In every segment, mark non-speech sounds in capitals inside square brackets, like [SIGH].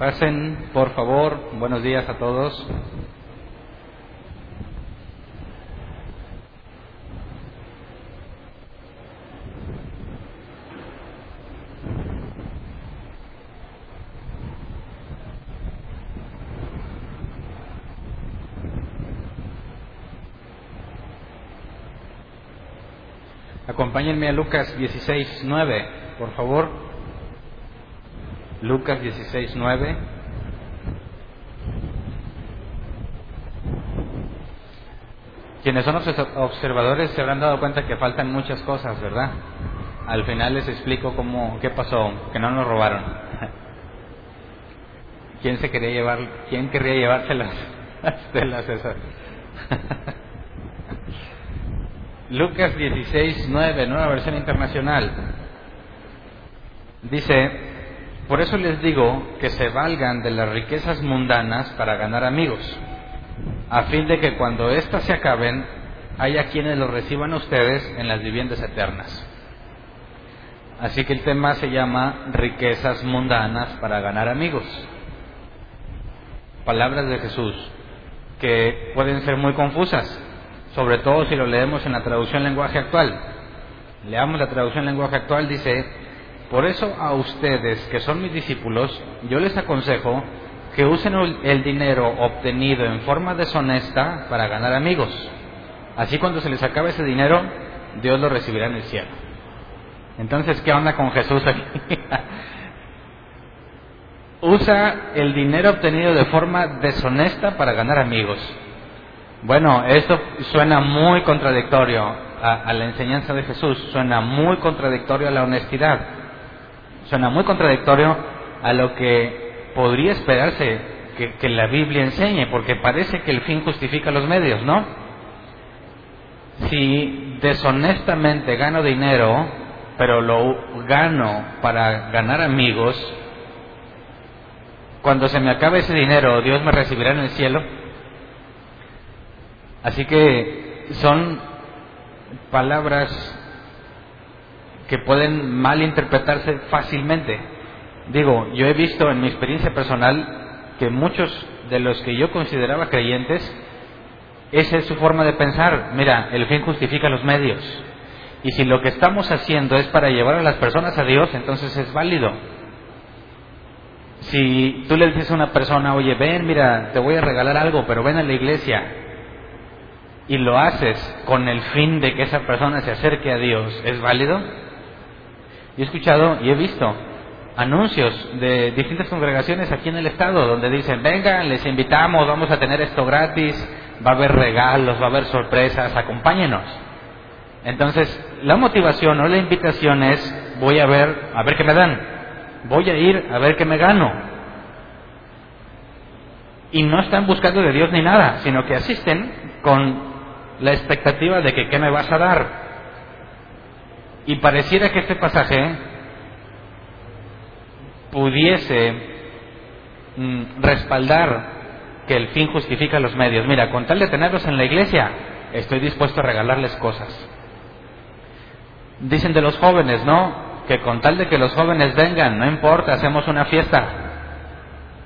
Pasen, por favor. Buenos días a todos. Acompáñenme a Lucas 16, 9, por favor. Lucas 16, 9. Quienes son los observadores se habrán dado cuenta que faltan muchas cosas, ¿verdad? Al final les explico cómo, qué pasó, que no nos robaron. [LAUGHS] ¿Quién se quería llevar, quién querría llevarse las, las [LAUGHS] César? [LAUGHS] Lucas 16, 9, nueva versión internacional. Dice, por eso les digo que se valgan de las riquezas mundanas para ganar amigos, a fin de que cuando éstas se acaben, haya quienes los reciban a ustedes en las viviendas eternas. Así que el tema se llama riquezas mundanas para ganar amigos. Palabras de Jesús que pueden ser muy confusas sobre todo si lo leemos en la traducción lenguaje actual. Leamos la traducción lenguaje actual, dice, por eso a ustedes que son mis discípulos, yo les aconsejo que usen el dinero obtenido en forma deshonesta para ganar amigos. Así cuando se les acabe ese dinero, Dios lo recibirá en el cielo. Entonces, ¿qué onda con Jesús aquí? [LAUGHS] Usa el dinero obtenido de forma deshonesta para ganar amigos. Bueno, esto suena muy contradictorio a, la enseñanza de Jesús, suena muy contradictorio a la honestidad, suena muy contradictorio a lo que podría esperarse que, que la Biblia enseñe, porque parece que el fin justifica los medios, ¿no? Si deshonestamente gano dinero, pero lo gano para ganar amigos, cuando se me acabe ese dinero, Dios me recibirá en el cielo. Así que son palabras que pueden malinterpretarse fácilmente. Digo, yo he visto en mi experiencia personal que muchos de los que yo consideraba creyentes, esa es su forma de pensar. Mira, el fin justifica los medios. Y si lo que estamos haciendo es para llevar a las personas a Dios, entonces es válido. Si tú le dices a una persona, oye, ven, mira, te voy a regalar algo, pero ven a la iglesia, y lo haces con el fin de que esa persona se acerque a Dios, ¿es válido? Yo he escuchado y he visto anuncios de distintas congregaciones aquí en el estado donde dicen, vengan, les invitamos, vamos a tener esto gratis, va a haber regalos, va a haber sorpresas, acompáñenos. Entonces, la motivación o la invitación es, voy a ver, a ver qué me dan, voy a ir a ver qué me gano. Y no están buscando de Dios ni nada, sino que asisten con la expectativa de que qué me vas a dar. Y pareciera que este pasaje pudiese mm, respaldar que el fin justifica los medios. Mira, con tal de tenerlos en la iglesia, estoy dispuesto a regalarles cosas. Dicen de los jóvenes, ¿no? Que con tal de que los jóvenes vengan, no importa, hacemos una fiesta.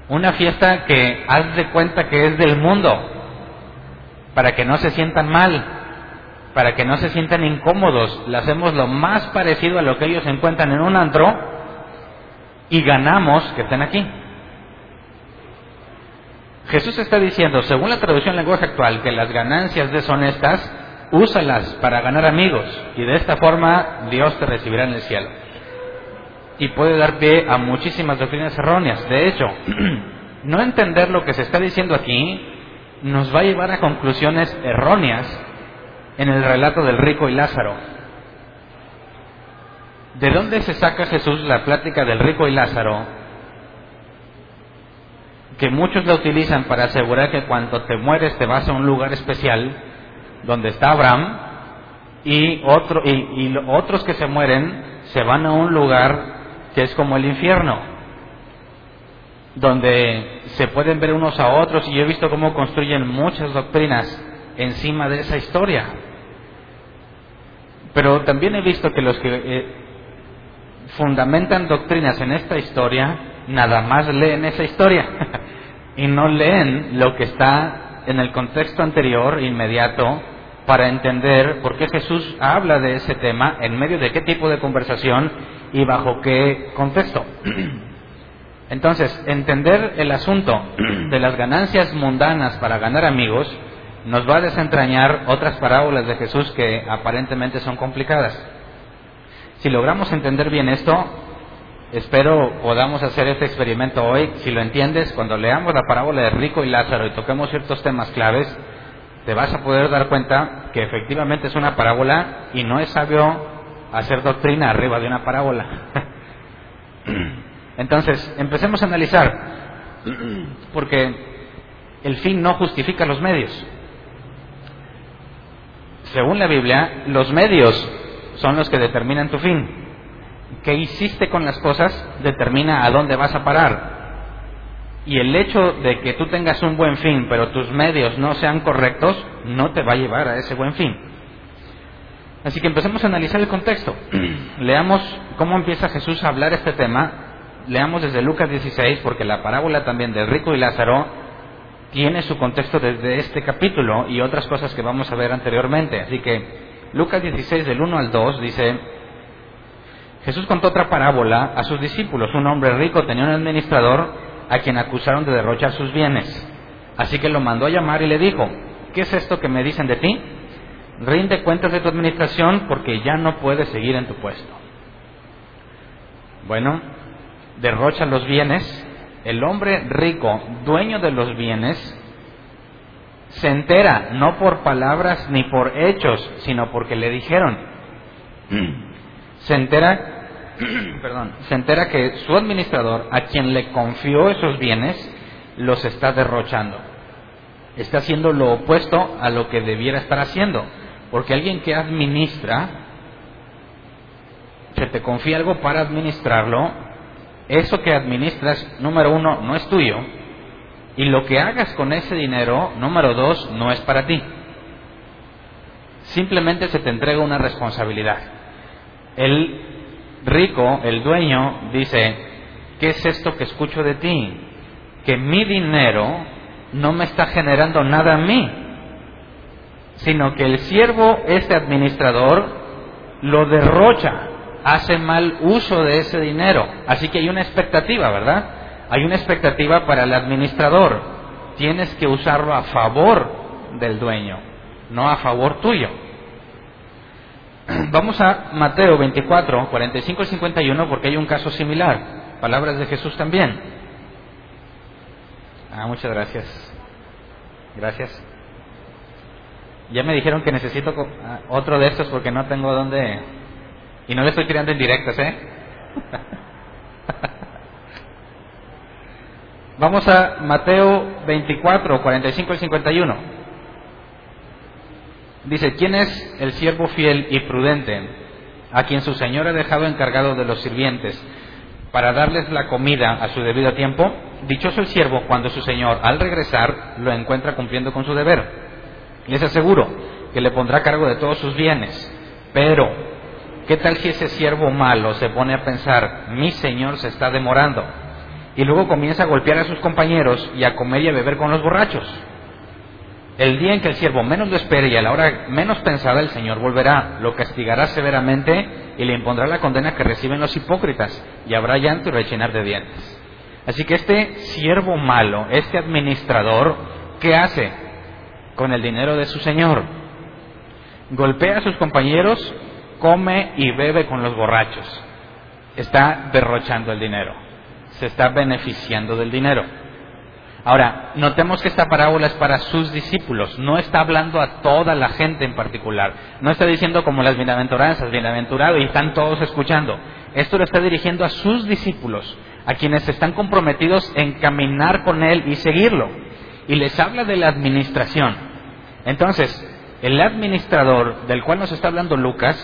Una fiesta que haz de cuenta que es del mundo, para que no se sientan mal, para que no se sientan incómodos. Le hacemos lo más parecido a lo que ellos encuentran en un antro y ganamos que estén aquí. Jesús está diciendo, según la traducción lenguaje actual, que las ganancias deshonestas, úsalas para ganar amigos y de esta forma Dios te recibirá en el cielo. Y puede dar pie a muchísimas doctrinas erróneas. De hecho, [CLEARS THROAT] no entender lo que se está diciendo aquí nos va a llevar a conclusiones erróneas en el relato del rico y Lázaro. ¿De dónde se saca Jesús la plática del rico y Lázaro? Que muchos la utilizan para asegurar que cuando te mueres te vas a un lugar especial donde está Abraham y, otro, y, otros que se mueren se van a un lugar que es como el infierno donde se pueden ver unos a otros y yo he visto cómo construyen muchas doctrinas encima de esa historia. Pero también he visto que los que eh, fundamentan doctrinas en esta historia nada más leen esa historia [LAUGHS] y no leen lo que está en el contexto anterior, inmediato, para entender por qué Jesús habla de ese tema, en medio de qué tipo de conversación y bajo qué contexto. [CLEARS THROAT] Entonces, entender el asunto [CLEARS THROAT] de las ganancias mundanas para ganar amigos nos va a desentrañar otras parábolas de Jesús que aparentemente son complicadas. Si logramos entender bien esto, espero podamos hacer este experimento hoy. Si lo entiendes, cuando leamos la parábola de Rico y Lázaro y toquemos ciertos temas claves, te vas a poder dar cuenta que efectivamente es una parábola y no es sabio hacer doctrina arriba de una parábola. [LAUGHS] Entonces, empecemos a analizar, [CLEARS THROAT] porque el fin no justifica los medios. Según la Biblia, los medios son los que determinan tu fin. ¿Qué hiciste con las cosas determina a dónde vas a parar? Y el hecho de que tú tengas un buen fin, pero tus medios no sean correctos, no te va a llevar a ese buen fin. Así que empecemos a analizar el contexto. [CLEARS THROAT] Leamos cómo empieza Jesús a hablar este tema. Leamos desde Lucas 16, porque la parábola también de rico y Lázaro tiene su contexto desde este capítulo y otras cosas que vamos a ver anteriormente. Así que Lucas 16 del 1 al 2 dice, Jesús contó otra parábola a sus discípulos. Un hombre rico tenía un administrador a quien acusaron de derrochar sus bienes. Así que lo mandó a llamar y le dijo, ¿qué es esto que me dicen de ti? Rinde cuentas de tu administración porque ya no puedes seguir en tu puesto. Bueno, derrocha los bienes. El hombre rico, dueño de los bienes, se entera no por palabras ni por hechos, sino porque le dijeron. Se entera [CLEARS THROAT] perdón, se entera que su administrador, a quien le confió esos bienes, los está derrochando. Está haciendo lo opuesto a lo que debiera estar haciendo. Porque alguien que administra, se te confía algo para administrarlo, eso que administras, número uno, no es tuyo. Y lo que hagas con ese dinero, número dos, no es para ti. Simplemente se te entrega una responsabilidad. El rico, el dueño, dice, ¿qué es esto que escucho de ti? Que mi dinero no me está generando nada a mí, sino que el siervo, este administrador, lo derrocha, hace mal uso de ese dinero. Así que hay una expectativa, ¿verdad? Hay una expectativa para el administrador. Tienes que usarlo a favor del dueño, no a favor tuyo. [CLEARS THROAT] Vamos a Mateo 24, 45 y 51 porque hay un caso similar. Palabras de Jesús también. Ah, muchas gracias. Gracias. Ya me dijeron que necesito ah, otro de estos porque no tengo dónde... Y no le estoy tirando en directas, ¿eh? [LAUGHS] Vamos a Mateo 24, 45 y 51. Dice, ¿quién es el siervo fiel y prudente a quien su señor ha dejado encargado de los sirvientes para darles la comida a su debido tiempo? Dichoso el siervo cuando su señor al regresar lo encuentra cumpliendo con su deber. Les aseguro que le pondrá cargo de todos sus bienes. Pero, ¿qué tal si ese siervo malo se pone a pensar, mi señor se está demorando? Y luego comienza a golpear a sus compañeros y a comer y a beber con los borrachos. El día en que el siervo menos lo espere y a la hora menos pensada el Señor volverá, lo castigará severamente y le impondrá la condena que reciben los hipócritas y habrá llanto y rechinar de dientes. Así que este siervo malo, este administrador, ¿qué hace con el dinero de su Señor? Golpea a sus compañeros, come y bebe con los borrachos. Está derrochando el dinero, se está beneficiando del dinero. Ahora, notemos que esta parábola es para sus discípulos, no está hablando a toda la gente en particular, no está diciendo como las bienaventuranzas, bienaventurado y están todos escuchando. Esto lo está dirigiendo a sus discípulos, a quienes están comprometidos en caminar con Él y seguirlo. Y les habla de la administración. Entonces, el administrador del cual nos está hablando Lucas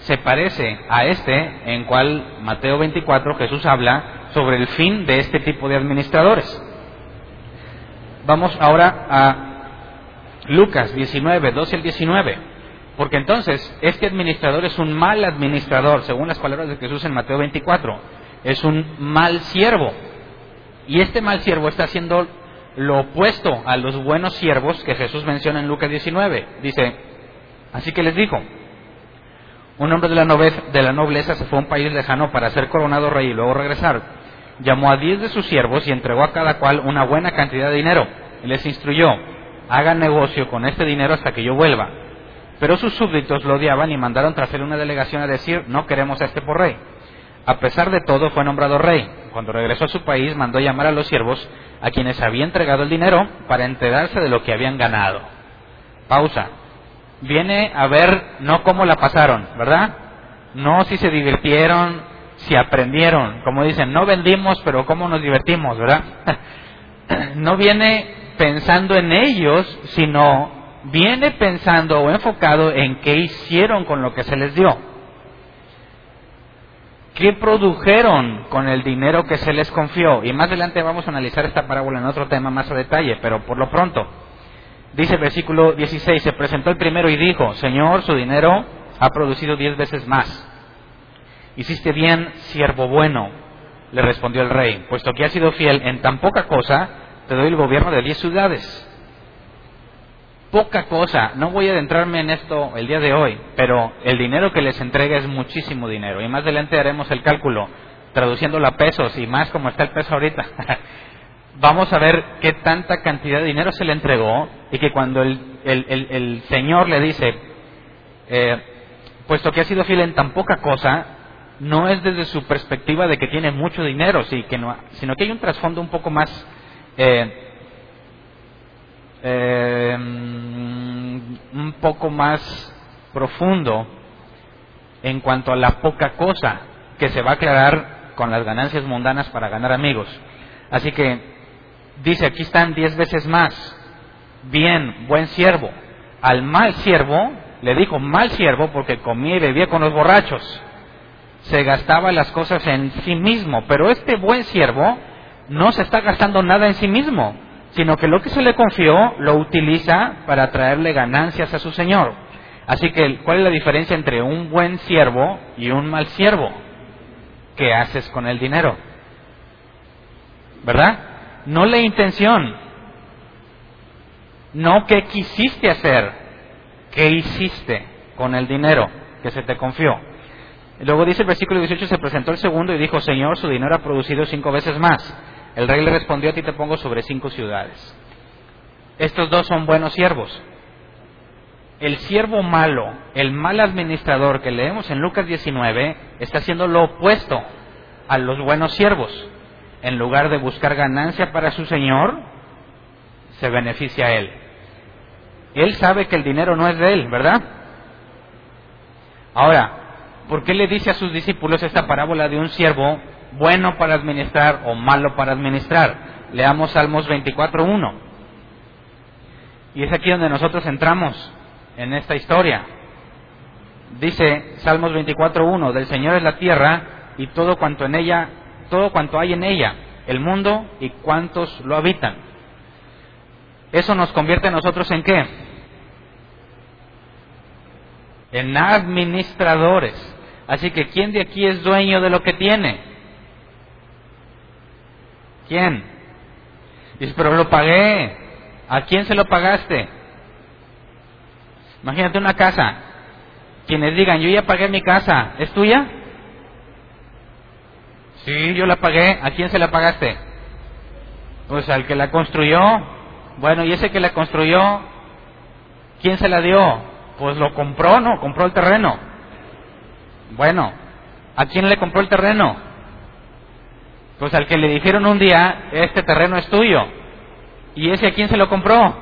se parece a este en cual Mateo 24 Jesús habla sobre el fin de este tipo de administradores. Vamos ahora a Lucas 19, 12 al 19. Porque entonces, este administrador es un mal administrador, según las palabras de Jesús en Mateo 24. Es un mal siervo. Y este mal siervo está haciendo lo opuesto a los buenos siervos que Jesús menciona en Lucas 19. Dice, así que les dijo, un hombre de la, de la nobleza se fue a un país lejano para ser coronado rey y luego regresar. Llamó a diez de sus siervos y entregó a cada cual una buena cantidad de dinero. Y les instruyó, hagan negocio con este dinero hasta que yo vuelva. Pero sus súbditos lo odiaban y mandaron tras él una delegación a decir, no queremos a este por rey. A pesar de todo, fue nombrado rey. Cuando regresó a su país, mandó llamar a los siervos a quienes había entregado el dinero para enterarse de lo que habían ganado. Pausa. Viene a ver no cómo la pasaron, ¿verdad? No si se divirtieron, si aprendieron. Como dicen, no vendimos, pero cómo nos divertimos, ¿verdad? [LAUGHS] no viene pensando en ellos, sino viene pensando o enfocado en qué hicieron con lo que se les dio. ¿Qué produjeron con el dinero que se les confió? Y más adelante vamos a analizar esta parábola en otro tema más a detalle, pero por lo pronto, dice el versículo 16, se presentó el primero y dijo, Señor, su dinero ha producido diez veces más. Hiciste bien, siervo bueno, le respondió el rey, puesto que has sido fiel en tan poca cosa, te doy el gobierno de diez ciudades poca cosa, no voy a adentrarme en esto el día de hoy, pero el dinero que les entrega es muchísimo dinero. Y más adelante haremos el cálculo, traduciéndolo a pesos y más como está el peso ahorita. [LAUGHS] Vamos a ver qué tanta cantidad de dinero se le entregó y que cuando el, el, Señor le dice, eh, puesto que ha sido fiel en tan poca cosa, no es desde su perspectiva de que tiene mucho dinero, sí, que no, sino que hay un trasfondo un poco más eh, eh, un poco más profundo en cuanto a la poca cosa que se va a aclarar con las ganancias mundanas para ganar amigos. Así que dice, aquí están diez veces más. Bien, buen siervo. Al mal siervo, le dijo mal siervo porque comía y bebía con los borrachos. Se gastaba las cosas en sí mismo. Pero este buen siervo no se está gastando nada en sí mismo sino que lo que se le confió lo utiliza para traerle ganancias a su Señor. Así que, ¿cuál es la diferencia entre un buen siervo y un mal siervo? ¿Qué haces con el dinero? ¿Verdad? No la intención, no qué quisiste hacer, qué hiciste con el dinero que se te confió. Luego dice el versículo 18, se presentó el segundo y dijo, Señor, su dinero ha producido cinco veces más. El rey le respondió, a ti te pongo sobre cinco ciudades. Estos dos son buenos siervos. El siervo malo, el mal administrador que leemos en Lucas 19, está haciendo lo opuesto a los buenos siervos. En lugar de buscar ganancia para su Señor, se beneficia a él. Él sabe que el dinero no es de él, ¿verdad? Ahora, ¿por qué le dice a sus discípulos esta parábola de un siervo bueno para administrar o malo para administrar. Leamos Salmos 24.1. Y es aquí donde nosotros entramos en esta historia. Dice Salmos 24.1, del Señor es la tierra y todo cuanto en ella, todo cuanto hay en ella, el mundo y cuantos lo habitan. Eso nos convierte a nosotros en qué? En administradores. Así que ¿quién de aquí es dueño de lo que tiene? ¿Quién? Dice, pero lo pagué. ¿A quién se lo pagaste? Imagínate una casa. Quienes digan, yo ya pagué mi casa, ¿es tuya? Sí, yo la pagué. ¿A quién se la pagaste? Pues al que la construyó. Bueno, ¿y ese que la construyó, quién se la dio? Pues lo compró, ¿no? Compró el terreno. Bueno, ¿a quién le compró el terreno? Pues al que le dijeron un día, este terreno es tuyo. ¿Y ese a quién se lo compró?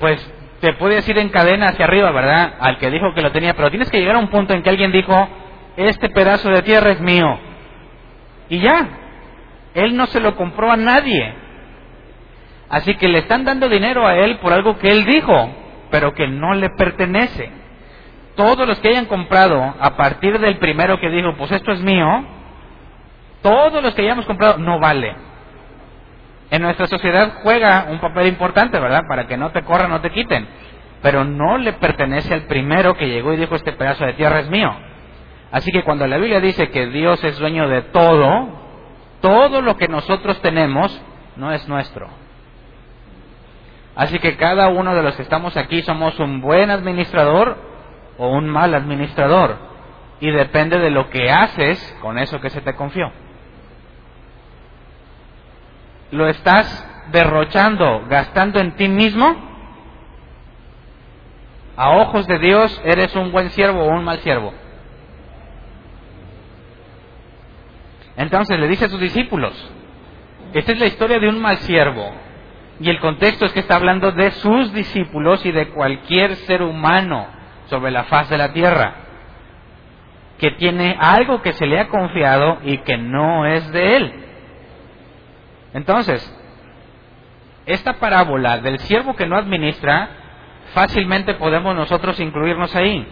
Pues te puedes ir en cadena hacia arriba, ¿verdad? Al que dijo que lo tenía, pero tienes que llegar a un punto en que alguien dijo, este pedazo de tierra es mío. Y ya, él no se lo compró a nadie. Así que le están dando dinero a él por algo que él dijo, pero que no le pertenece todos los que hayan comprado a partir del primero que dijo, pues esto es mío, todos los que hayamos comprado no vale. En nuestra sociedad juega un papel importante, ¿verdad? Para que no te corran, no te quiten. Pero no le pertenece al primero que llegó y dijo, este pedazo de tierra es mío. Así que cuando la Biblia dice que Dios es dueño de todo, todo lo que nosotros tenemos no es nuestro. Así que cada uno de los que estamos aquí somos un buen administrador o un mal administrador. Y depende de lo que haces con eso que se te confió. ¿Lo estás derrochando, gastando en ti mismo? A ojos de Dios, ¿eres un buen siervo o un mal siervo? Entonces le dice a sus discípulos, esta es la historia de un mal siervo. Y el contexto es que está hablando de sus discípulos y de cualquier ser humano sobre la faz de la tierra que tiene algo que se le ha confiado y que no es de él. Entonces, esta parábola del siervo que no administra, fácilmente podemos nosotros incluirnos ahí,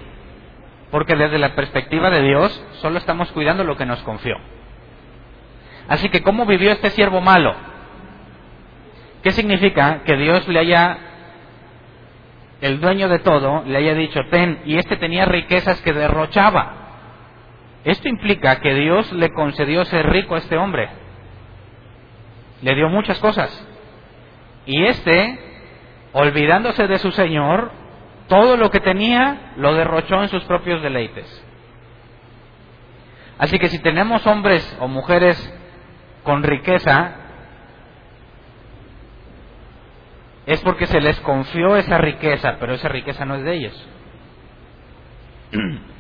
porque desde la perspectiva de Dios solo estamos cuidando lo que nos confió. Así que, ¿cómo vivió este siervo malo? ¿Qué significa que Dios le haya, el dueño de todo, le haya dicho, ten, y este tenía riquezas que derrochaba? Esto implica que Dios le concedió ser rico a este hombre. Le dio muchas cosas. Y este, olvidándose de su Señor, todo lo que tenía lo derrochó en sus propios deleites. Así que si tenemos hombres o mujeres con riqueza, es porque se les confió esa riqueza, pero esa riqueza no es de ellos. [CLEARS THROAT]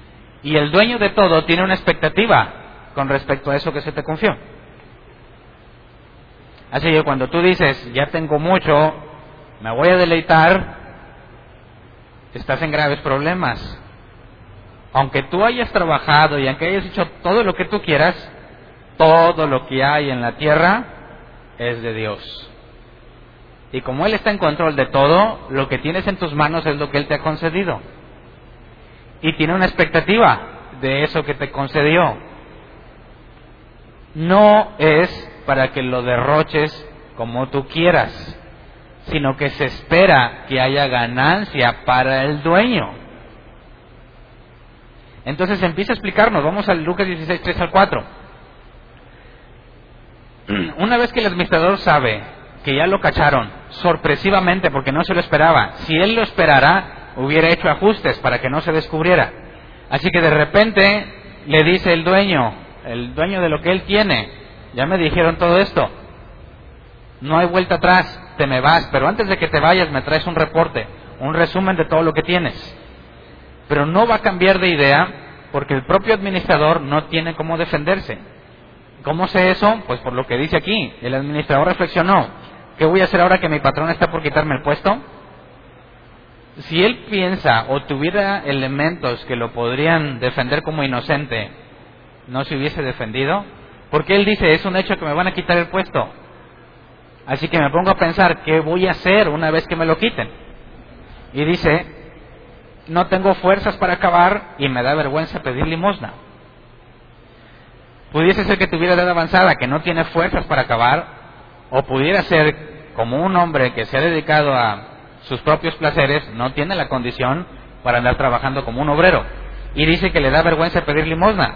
Y el dueño de todo tiene una expectativa con respecto a eso que se te confió. Así que cuando tú dices, ya tengo mucho, me voy a deleitar, estás en graves problemas. Aunque tú hayas trabajado y aunque hayas hecho todo lo que tú quieras, todo lo que hay en la tierra es de Dios. Y como Él está en control de todo, lo que tienes en tus manos es lo que Él te ha concedido. Y tiene una expectativa de eso que te concedió. No es para que lo derroches como tú quieras, sino que se espera que haya ganancia para el dueño. Entonces empieza a explicarnos, vamos al Lucas 16, 3 al 4. [CLEARS THROAT] Una vez que el administrador sabe que ya lo cacharon, sorpresivamente, porque no se lo esperaba, si él lo esperara, hubiera hecho ajustes para que no se descubriera. Así que de repente le dice el dueño, el dueño de lo que él tiene, ya me dijeron todo esto, no hay vuelta atrás, te me vas, pero antes de que te vayas me traes un reporte, un resumen de todo lo que tienes. Pero no va a cambiar de idea porque el propio administrador no tiene cómo defenderse. ¿Cómo sé eso? Pues por lo que dice aquí. El administrador reflexionó. ¿Qué voy a hacer ahora que mi patrón está por quitarme el puesto? Si él piensa o tuviera elementos que lo podrían defender como inocente, no se hubiese defendido. Porque él dice, es un hecho que me van a quitar el puesto. Así que me pongo a pensar, ¿qué voy a hacer una vez que me lo quiten? Y dice, no tengo fuerzas para acabar y me da vergüenza pedir limosna. Pudiese ser que tuviera edad avanzada, que no tiene fuerzas para acabar, o pudiera ser como un hombre que se ha dedicado a sus propios placeres, no tiene la condición para andar trabajando como un obrero. Y dice que le da vergüenza pedir limosna,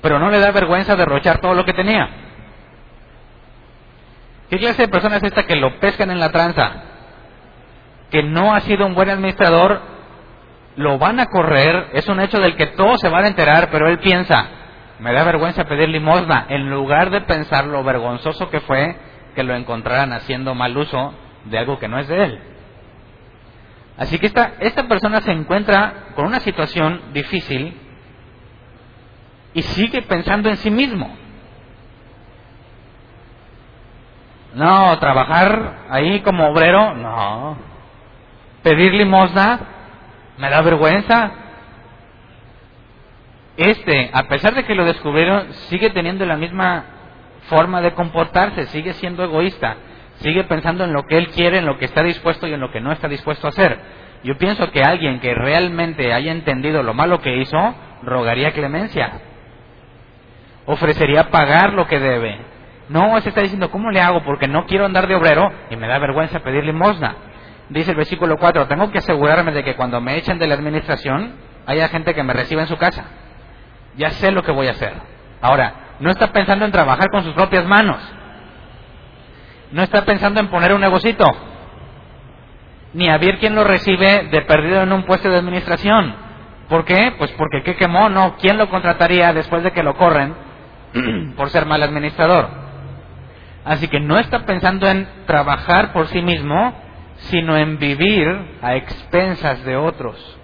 pero no le da vergüenza derrochar todo lo que tenía. ¿Qué clase de persona es esta que lo pescan en la tranza? Que no ha sido un buen administrador, lo van a correr, es un hecho del que todos se van a enterar, pero él piensa, me da vergüenza pedir limosna, en lugar de pensar lo vergonzoso que fue que lo encontraran haciendo mal uso de algo que no es de él. Así que esta, esta persona se encuentra con una situación difícil y sigue pensando en sí mismo. No, trabajar ahí como obrero, no. Pedir limosna, me da vergüenza, este, a pesar de que lo descubrieron, sigue teniendo la misma forma de comportarse, sigue siendo egoísta, sigue pensando en lo que él quiere, en lo que está dispuesto y en lo que no está dispuesto a hacer. Yo pienso que alguien que realmente haya entendido lo malo que hizo, rogaría clemencia, ofrecería pagar lo que debe. No, se está diciendo, ¿cómo le hago? Porque no quiero andar de obrero y me da vergüenza pedir limosna. Dice el versículo 4, tengo que asegurarme de que cuando me echen de la administración haya gente que me reciba en su casa. Ya sé lo que voy a hacer. Ahora, no está pensando en trabajar con sus propias manos. No está pensando en poner un negocito. Ni a ver quién lo recibe de perdido en un puesto de administración. ¿Por qué? Pues porque qué quemó, no. ¿Quién lo contrataría después de que lo corren [CLEARS THROAT] por ser mal administrador? Así que no está pensando en trabajar por sí mismo, sino en vivir a expensas de otros.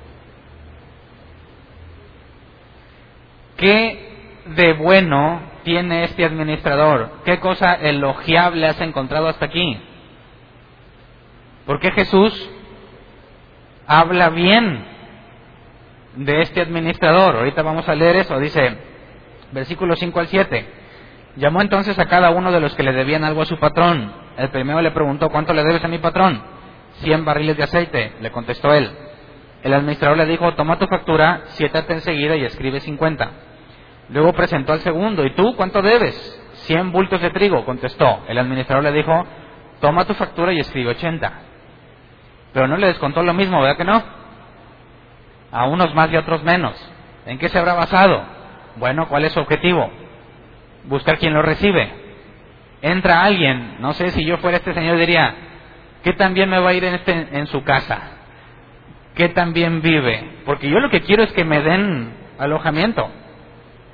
¿Qué de bueno tiene este administrador? ¿Qué cosa elogiable has encontrado hasta aquí? ¿Por qué Jesús habla bien de este administrador? Ahorita vamos a leer eso. Dice, versículo 5 al 7. Llamó entonces a cada uno de los que le debían algo a su patrón. El primero le preguntó, ¿cuánto le debes a mi patrón? Cien barriles de aceite, le contestó él. El administrador le dijo, toma tu factura, siéntate enseguida y escribe 50. Luego presentó al segundo, ¿y tú cuánto debes? Cien bultos de trigo, contestó. El administrador le dijo, toma tu factura y escribe 80. Pero no le descontó lo mismo, ¿verdad que no? A unos más y a otros menos. ¿En qué se habrá basado? Bueno, ¿cuál es su objetivo? Buscar quien lo recibe. Entra alguien, no sé si yo fuera este señor diría, ¿qué también me va a ir en, este, en su casa? ¿Qué también vive? Porque yo lo que quiero es que me den alojamiento.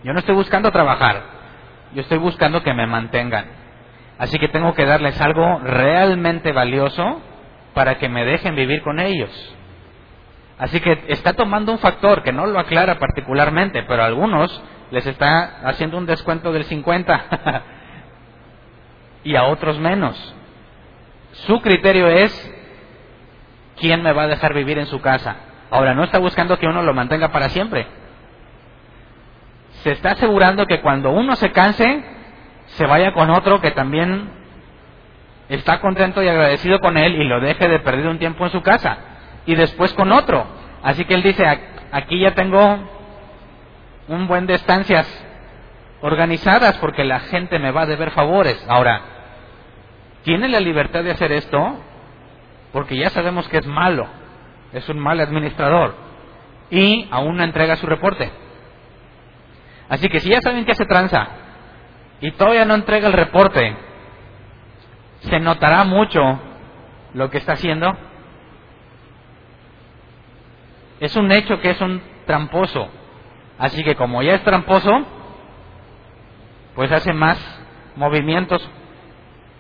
Yo no estoy buscando trabajar, yo estoy buscando que me mantengan. Así que tengo que darles algo realmente valioso para que me dejen vivir con ellos. Así que está tomando un factor que no lo aclara particularmente, pero a algunos les está haciendo un descuento del 50 [LAUGHS] y a otros menos. Su criterio es quién me va a dejar vivir en su casa. Ahora, no está buscando que uno lo mantenga para siempre se está asegurando que cuando uno se canse, se vaya con otro que también está contento y agradecido con él y lo deje de perder un tiempo en su casa. Y después con otro. Así que él dice, aquí ya tengo un buen de estancias organizadas porque la gente me va a deber favores. Ahora, ¿tiene la libertad de hacer esto? Porque ya sabemos que es malo, es un mal administrador y aún no entrega su reporte. Así que si ya saben que hace tranza y todavía no entrega el reporte, se notará mucho lo que está haciendo. Es un hecho que es un tramposo. Así que como ya es tramposo, pues hace más movimientos,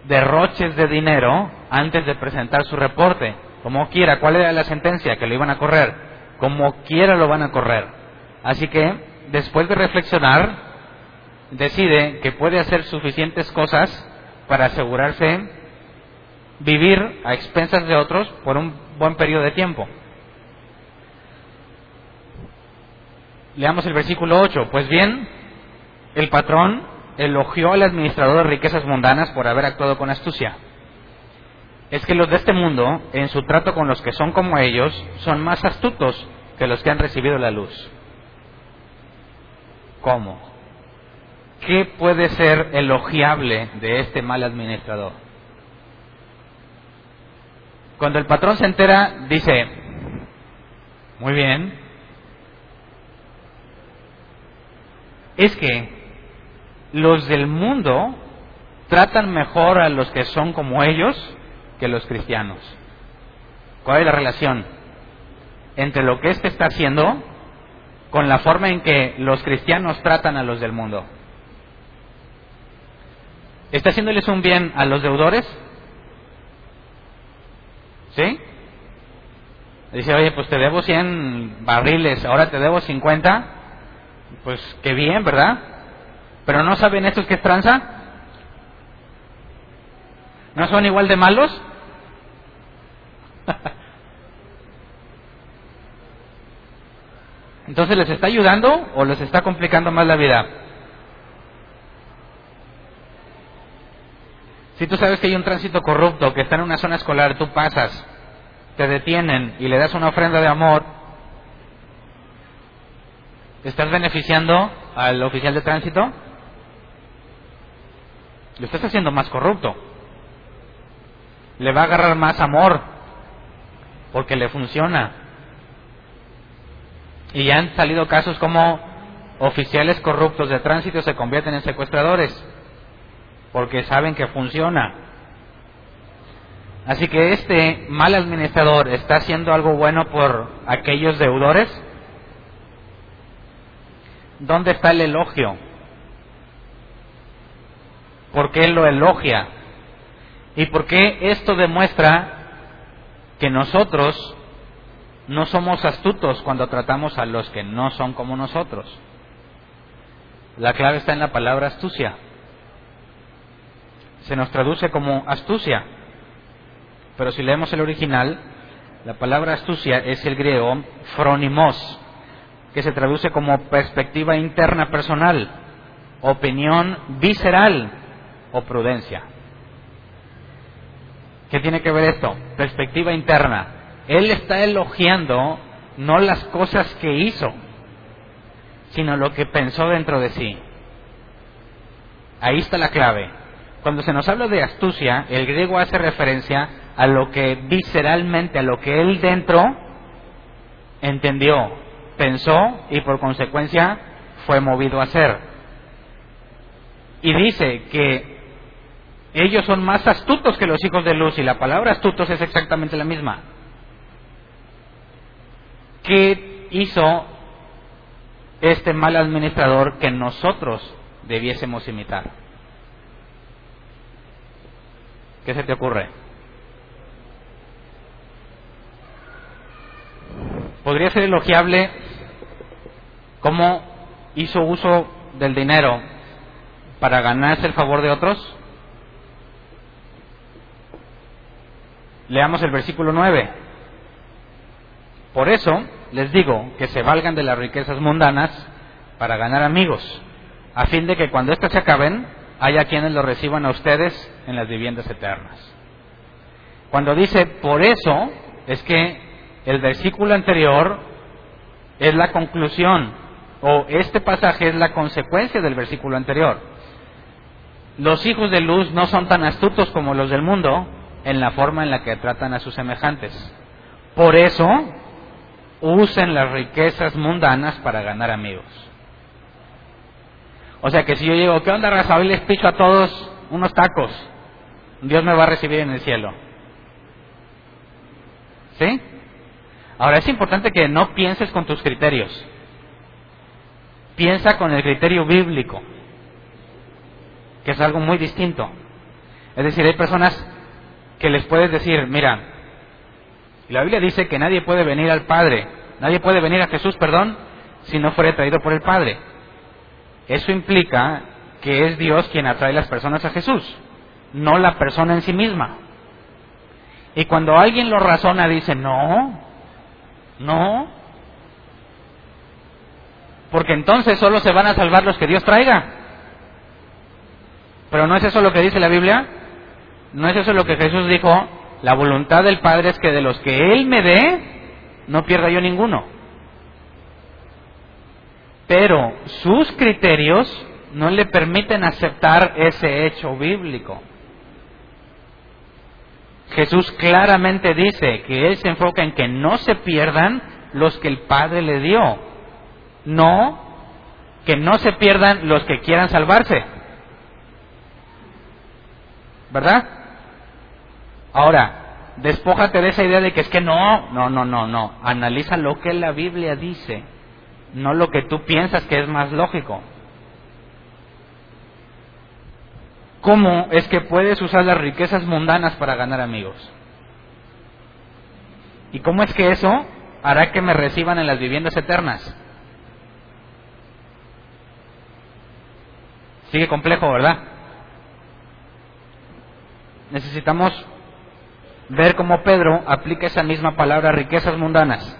derroches de dinero antes de presentar su reporte. Como quiera, ¿cuál era la sentencia? Que lo iban a correr. Como quiera lo van a correr. Así que después de reflexionar, decide que puede hacer suficientes cosas para asegurarse vivir a expensas de otros por un buen periodo de tiempo. Leamos el versículo 8. Pues bien, el patrón elogió al administrador de riquezas mundanas por haber actuado con astucia. Es que los de este mundo, en su trato con los que son como ellos, son más astutos que los que han recibido la luz. ¿Cómo? ¿Qué puede ser elogiable de este mal administrador? Cuando el patrón se entera, dice, muy bien, es que los del mundo tratan mejor a los que son como ellos que los cristianos. ¿Cuál es la relación entre lo que éste está haciendo con la forma en que los cristianos tratan a los del mundo. ¿Está haciéndoles un bien a los deudores? ¿Sí? Dice, oye, pues te debo 100 barriles, ahora te debo 50. Pues qué bien, ¿verdad? Pero no saben estos que es tranza. ¿No son igual de malos? [LAUGHS] Entonces, ¿les está ayudando o les está complicando más la vida? Si tú sabes que hay un tránsito corrupto que está en una zona escolar, tú pasas, te detienen y le das una ofrenda de amor, ¿estás beneficiando al oficial de tránsito? Lo estás haciendo más corrupto. Le va a agarrar más amor porque le funciona. Y han salido casos como oficiales corruptos de tránsito se convierten en secuestradores, porque saben que funciona. Así que este mal administrador está haciendo algo bueno por aquellos deudores. ¿Dónde está el elogio? ¿Por qué lo elogia? ¿Y por qué esto demuestra que nosotros no somos astutos cuando tratamos a los que no son como nosotros? La clave está en la palabra astucia. Se nos traduce como astucia. Pero si leemos el original, la palabra astucia es el griego fronimos, que se traduce como perspectiva interna personal, opinión visceral o prudencia. ¿Qué tiene que ver esto? Perspectiva interna. Él está elogiando no las cosas que hizo, sino lo que pensó dentro de sí. Ahí está la clave. Cuando se nos habla de astucia, el griego hace referencia a lo que visceralmente, a lo que él dentro entendió, pensó y por consecuencia fue movido a hacer. Y dice que ellos son más astutos que los hijos de luz y la palabra astutos es exactamente la misma. ¿Qué hizo este mal administrador que nosotros debiésemos imitar. ¿Qué se te ocurre? ¿Podría ser elogiable cómo hizo uso del dinero para ganarse el favor de otros? Leamos el versículo 9. Por eso, les digo que se valgan de las riquezas mundanas para ganar amigos, a fin de que cuando éstas se acaben, haya quienes lo reciban a ustedes en las viviendas eternas. Cuando dice por eso, es que el versículo anterior es la conclusión, o este pasaje es la consecuencia del versículo anterior. Los hijos de luz no son tan astutos como los del mundo en la forma en la que tratan a sus semejantes. Por eso, usen las riquezas mundanas para ganar amigos. O sea que si yo digo, ¿qué onda raza? Hoy les picho a todos unos tacos. Dios me va a recibir en el cielo. ¿Sí? Ahora es importante que no pienses con tus criterios. Piensa con el criterio bíblico, que es algo muy distinto. Es decir, hay personas que les puedes decir, mira, la Biblia dice que nadie puede venir al Padre, nadie puede venir a Jesús, perdón, si no fuera traído por el Padre. Eso implica que es Dios quien atrae las personas a Jesús, no la persona en sí misma. Y cuando alguien lo razona, dice, no, no, porque entonces solo se van a salvar los que Dios traiga. Pero no es eso lo que dice la Biblia, no es eso lo que Jesús dijo, la voluntad del Padre es que de los que Él me dé, no pierda yo ninguno. Pero sus criterios no le permiten aceptar ese hecho bíblico. Jesús claramente dice que Él se enfoca en que no se pierdan los que el Padre le dio, no que no se pierdan los que quieran salvarse. ¿Verdad? Ahora, despójate de esa idea de que es que no, no, no, no, no. Analiza lo que la Biblia dice, no lo que tú piensas que es más lógico. ¿Cómo es que puedes usar las riquezas mundanas para ganar amigos? ¿Y cómo es que eso hará que me reciban en las viviendas eternas? Sigue complejo, ¿verdad? Necesitamos ver cómo Pedro aplica esa misma palabra riquezas mundanas.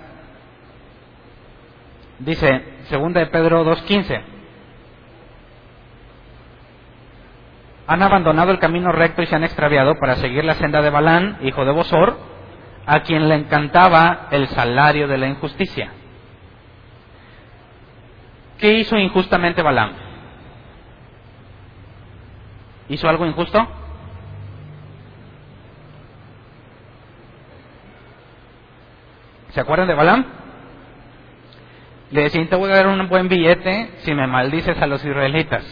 Dice, segunda de Pedro 2.15, han abandonado el camino recto y se han extraviado para seguir la senda de Balán, hijo de Bosor, a quien le encantaba el salario de la injusticia. ¿Qué hizo injustamente Balán? ¿Hizo algo injusto? ¿Se acuerdan de Balaam? Le decía, te voy a dar un buen billete si me maldices a los israelitas.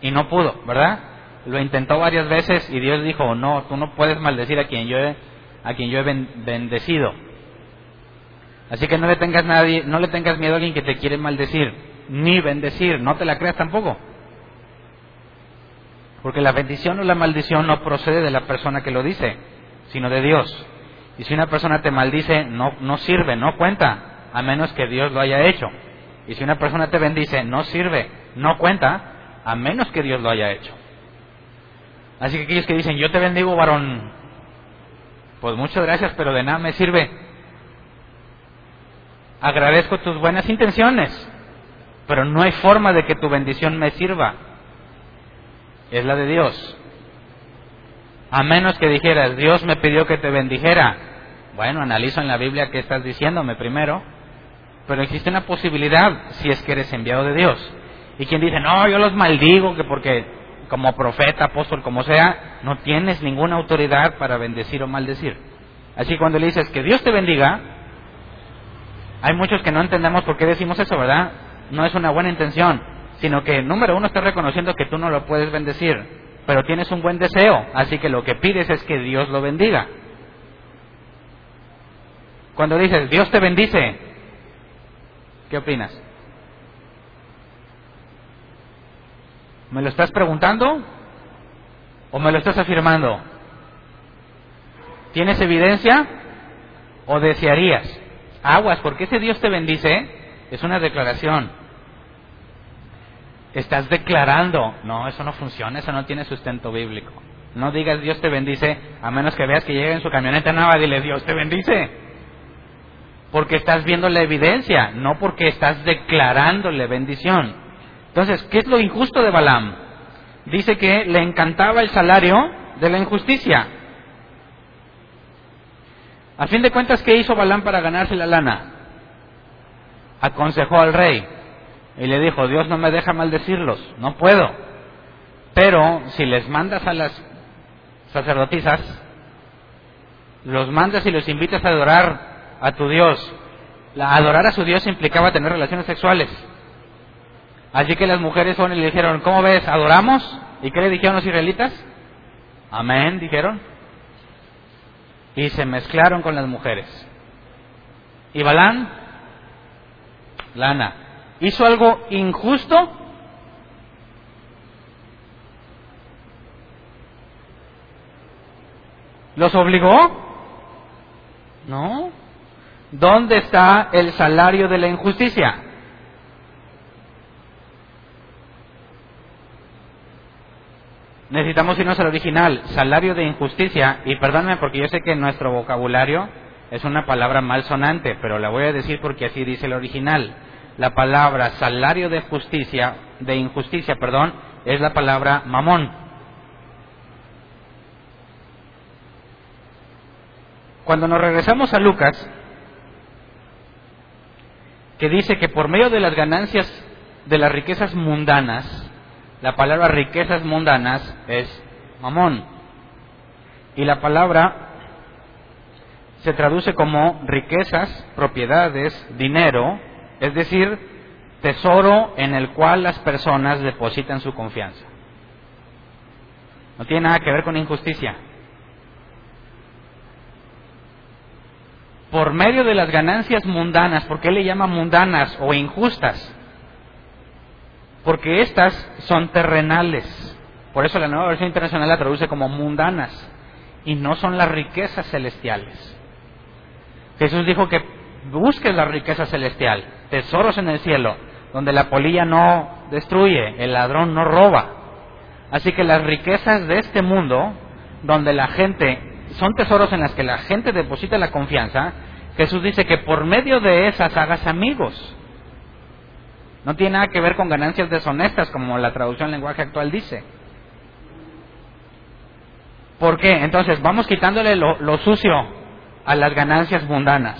Y no pudo, ¿verdad? Lo intentó varias veces y Dios dijo, no, tú no puedes maldecir a quien yo he, a quien yo he bendecido. Así que no le tengas nadie, no le tengas miedo a alguien que te quiere maldecir, ni bendecir, no te la creas tampoco. Porque la bendición o la maldición no procede de la persona que lo dice, sino de Dios. Y si una persona te maldice, no, no sirve, no cuenta, a menos que Dios lo haya hecho. Y si una persona te bendice, no sirve, no cuenta, a menos que Dios lo haya hecho. Así que aquellos que dicen, yo te bendigo, varón, pues muchas gracias, pero de nada me sirve. Agradezco tus buenas intenciones, pero no hay forma de que tu bendición me sirva. Es la de Dios. A menos que dijeras, Dios me pidió que te bendijera. Bueno, analizo en la Biblia qué estás diciéndome primero. Pero existe una posibilidad si es que eres enviado de Dios. Y quien dice, no, yo los maldigo, que porque como profeta, apóstol, como sea, no tienes ninguna autoridad para bendecir o maldecir. Así cuando le dices que Dios te bendiga, hay muchos que no entendemos por qué decimos eso, ¿verdad? No es una buena intención, sino que número uno estás reconociendo que tú no lo puedes bendecir, pero tienes un buen deseo, así que lo que pides es que Dios lo bendiga. Cuando dices Dios te bendice, ¿qué opinas? ¿Me lo estás preguntando o me lo estás afirmando? ¿Tienes evidencia o desearías? Aguas, porque ese Dios te bendice es una declaración. Estás declarando, no, eso no funciona, eso no tiene sustento bíblico. No digas Dios te bendice, a menos que veas que llega en su camioneta nueva, dile Dios te bendice. Porque estás viendo la evidencia, no porque estás declarándole bendición. Entonces, ¿qué es lo injusto de Balaam? Dice que le encantaba el salario de la injusticia. A fin de cuentas, ¿qué hizo Balaam para ganarse la lana? Aconsejó al rey y le dijo, Dios no me deja maldecirlos, no puedo. Pero si les mandas a las sacerdotisas, los mandas y los invitas a adorar a tu Dios. La, adorar a su Dios implicaba tener relaciones sexuales. Así que las mujeres son y le dijeron, ¿cómo ves? ¿Adoramos? ¿Y qué le dijeron los israelitas? Amén, dijeron. Y se mezclaron con las mujeres. ¿Y Balán? Lana. ¿Hizo algo injusto? ¿Los obligó? No. ¿Dónde está el salario de la injusticia? Necesitamos irnos al original, salario de injusticia, y perdónme porque yo sé que nuestro vocabulario es una palabra mal sonante, pero la voy a decir porque así dice el original. La palabra salario de justicia, de injusticia, perdón, es la palabra mamón. Cuando nos regresamos a Lucas, que dice que por medio de las ganancias de las riquezas mundanas, la palabra riquezas mundanas es mamón. Y la palabra se traduce como riquezas, propiedades, dinero, es decir, tesoro en el cual las personas depositan su confianza. No tiene nada que ver con injusticia. Por medio de las ganancias mundanas, ¿por qué le llama mundanas o injustas? porque estas son terrenales. Por eso la nueva versión internacional la traduce como mundanas y no son las riquezas celestiales. Jesús dijo que busques la riqueza celestial, tesoros en el cielo, donde la polilla no destruye, el ladrón no roba. Así que las riquezas de este mundo, donde la gente, son tesoros en las que la gente deposita la confianza, Jesús dice que por medio de esas hagas amigos. No tiene nada que ver con ganancias deshonestas, como la traducción en lenguaje actual dice. ¿Por qué? Entonces, vamos quitándole lo, sucio a las ganancias mundanas.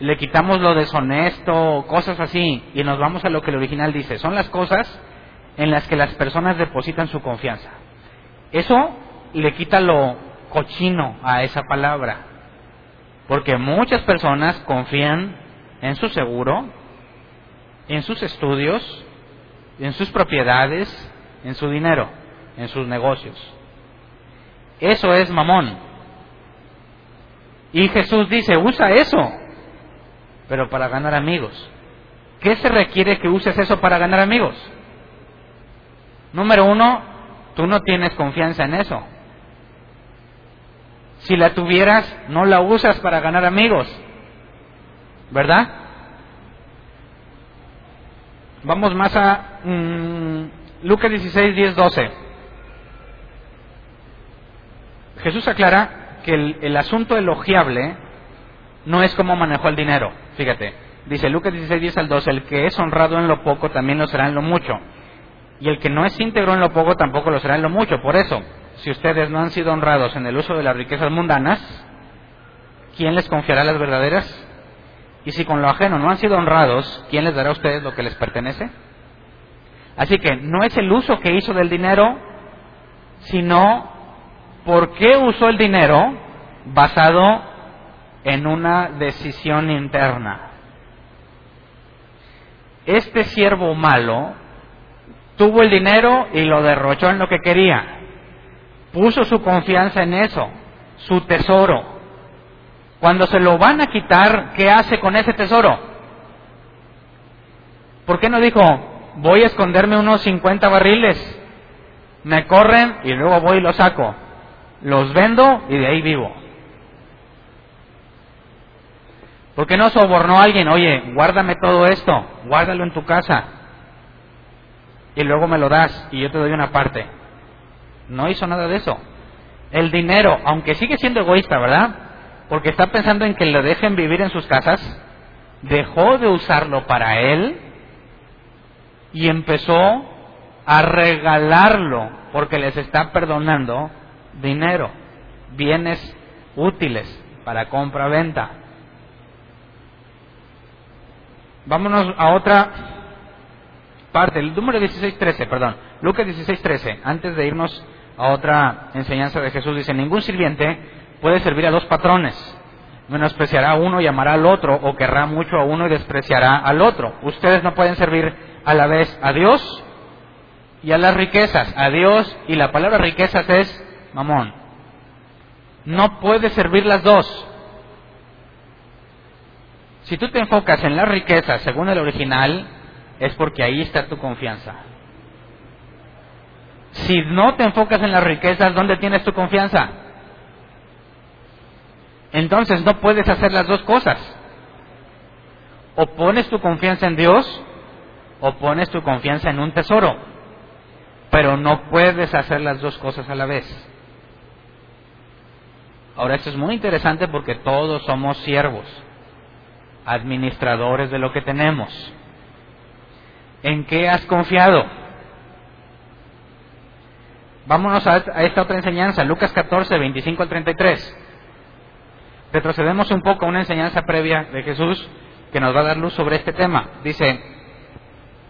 Le quitamos lo deshonesto, cosas así, y nos vamos a lo que el original dice. Son las cosas en las que las personas depositan su confianza. Eso le quita lo cochino a esa palabra. Porque muchas personas confían en su seguro, en sus estudios, en sus propiedades, en su dinero, en sus negocios. Eso es mamón. Y Jesús dice, usa eso, pero para ganar amigos. ¿Qué se requiere que uses eso para ganar amigos? Número uno, tú no tienes confianza en eso. Si la tuvieras, no la usas para ganar amigos. ¿Verdad? Vamos más a mm, Lucas 16, 10, 12. Jesús aclara que el, el asunto elogiable no es cómo manejó el dinero. Fíjate, dice Lucas 16, 10 al 12, el que es honrado en lo poco también lo será en lo mucho. Y el que no es íntegro en lo poco tampoco lo será en lo mucho. Por eso, si ustedes no han sido honrados en el uso de las riquezas mundanas, ¿quién les confiará las verdaderas? Y si con lo ajeno no han sido honrados, ¿quién les dará a ustedes lo que les pertenece? Así que no es el uso que hizo del dinero, sino por qué usó el dinero basado en una decisión interna. Este siervo malo tuvo el dinero y lo derrochó en lo que quería. Puso su confianza en eso, su tesoro. Cuando se lo van a quitar, ¿qué hace con ese tesoro? ¿Por qué no dijo, voy a esconderme unos 50 barriles? Me corren y luego voy y los saco. Los vendo y de ahí vivo. ¿Por qué no sobornó a alguien? Oye, guárdame todo esto, guárdalo en tu casa. Y luego me lo das y yo te doy una parte. No hizo nada de eso. El dinero, aunque sigue siendo egoísta, ¿verdad? Porque está pensando en que le dejen vivir en sus casas, dejó de usarlo para él y empezó a regalarlo porque les está perdonando dinero, bienes útiles para compra-venta. Vámonos a otra parte, el número 16.13, perdón, Lucas 16.13, antes de irnos a otra enseñanza de Jesús, dice, ningún sirviente puede servir a dos patrones, menospreciará a uno y amará al otro, o querrá mucho a uno y despreciará al otro. Ustedes no pueden servir a la vez a Dios y a las riquezas, a Dios y la palabra riquezas es mamón. No puedes servir las dos. Si tú te enfocas en las riquezas según el original, es porque ahí está tu confianza. Si no te enfocas en las riquezas, ¿dónde tienes tu confianza? Entonces no puedes hacer las dos cosas. O pones tu confianza en Dios o pones tu confianza en un tesoro. Pero no puedes hacer las dos cosas a la vez. Ahora, esto es muy interesante porque todos somos siervos, administradores de lo que tenemos. ¿En qué has confiado? Vámonos a esta otra enseñanza, Lucas 14, 25 al 33. Retrocedemos un poco a una enseñanza previa de Jesús que nos va a dar luz sobre este tema. Dice,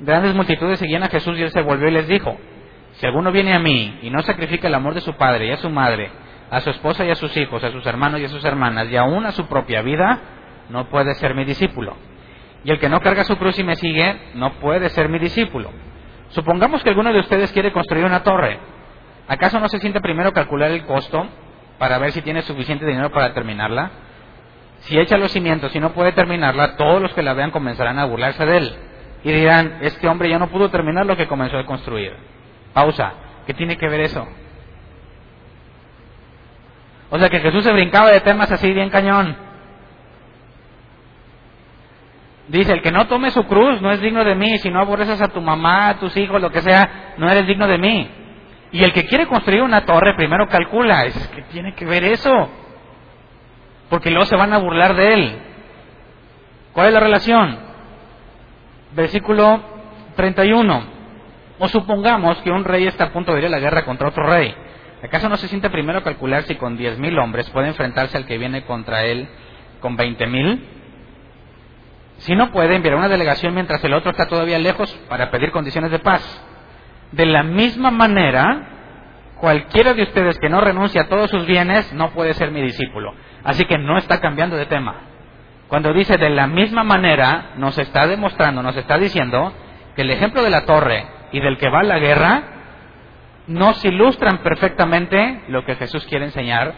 grandes multitudes seguían a Jesús y él se volvió y les dijo, si alguno viene a mí y no sacrifica el amor de su padre y a su madre, a su esposa y a sus hijos, a sus hermanos y a sus hermanas, y aún a su propia vida, no puede ser mi discípulo. Y el que no carga su cruz y me sigue, no puede ser mi discípulo. Supongamos que alguno de ustedes quiere construir una torre. ¿Acaso no se siente primero calcular el costo para ver si tiene suficiente dinero para terminarla? Si echa los cimientos y no puede terminarla, todos los que la vean comenzarán a burlarse de él. Y dirán, este hombre ya no pudo terminar lo que comenzó a construir. Pausa. ¿Qué tiene que ver eso? O sea que Jesús se brincaba de temas así bien cañón. Dice, el que no tome su cruz no es digno de mí, si no aborreces a tu mamá, a tus hijos, lo que sea, no eres digno de mí. Y el que quiere construir una torre primero calcula, es que tiene que ver eso, porque luego se van a burlar de él. ¿Cuál es la relación? Versículo 31. O supongamos que un rey está a punto de ir a la guerra contra otro rey. ¿Acaso no se siente primero calcular si con diez mil hombres puede enfrentarse al que viene contra él con veinte mil? Si no puede, enviar una delegación mientras el otro está todavía lejos para pedir condiciones de paz. De la misma manera, cualquiera de ustedes que no renuncie a todos sus bienes no puede ser mi discípulo. Así que no está cambiando de tema. Cuando dice de la misma manera, nos está demostrando, nos está diciendo que el ejemplo de la torre y del que va a la guerra nos ilustran perfectamente lo que Jesús quiere enseñar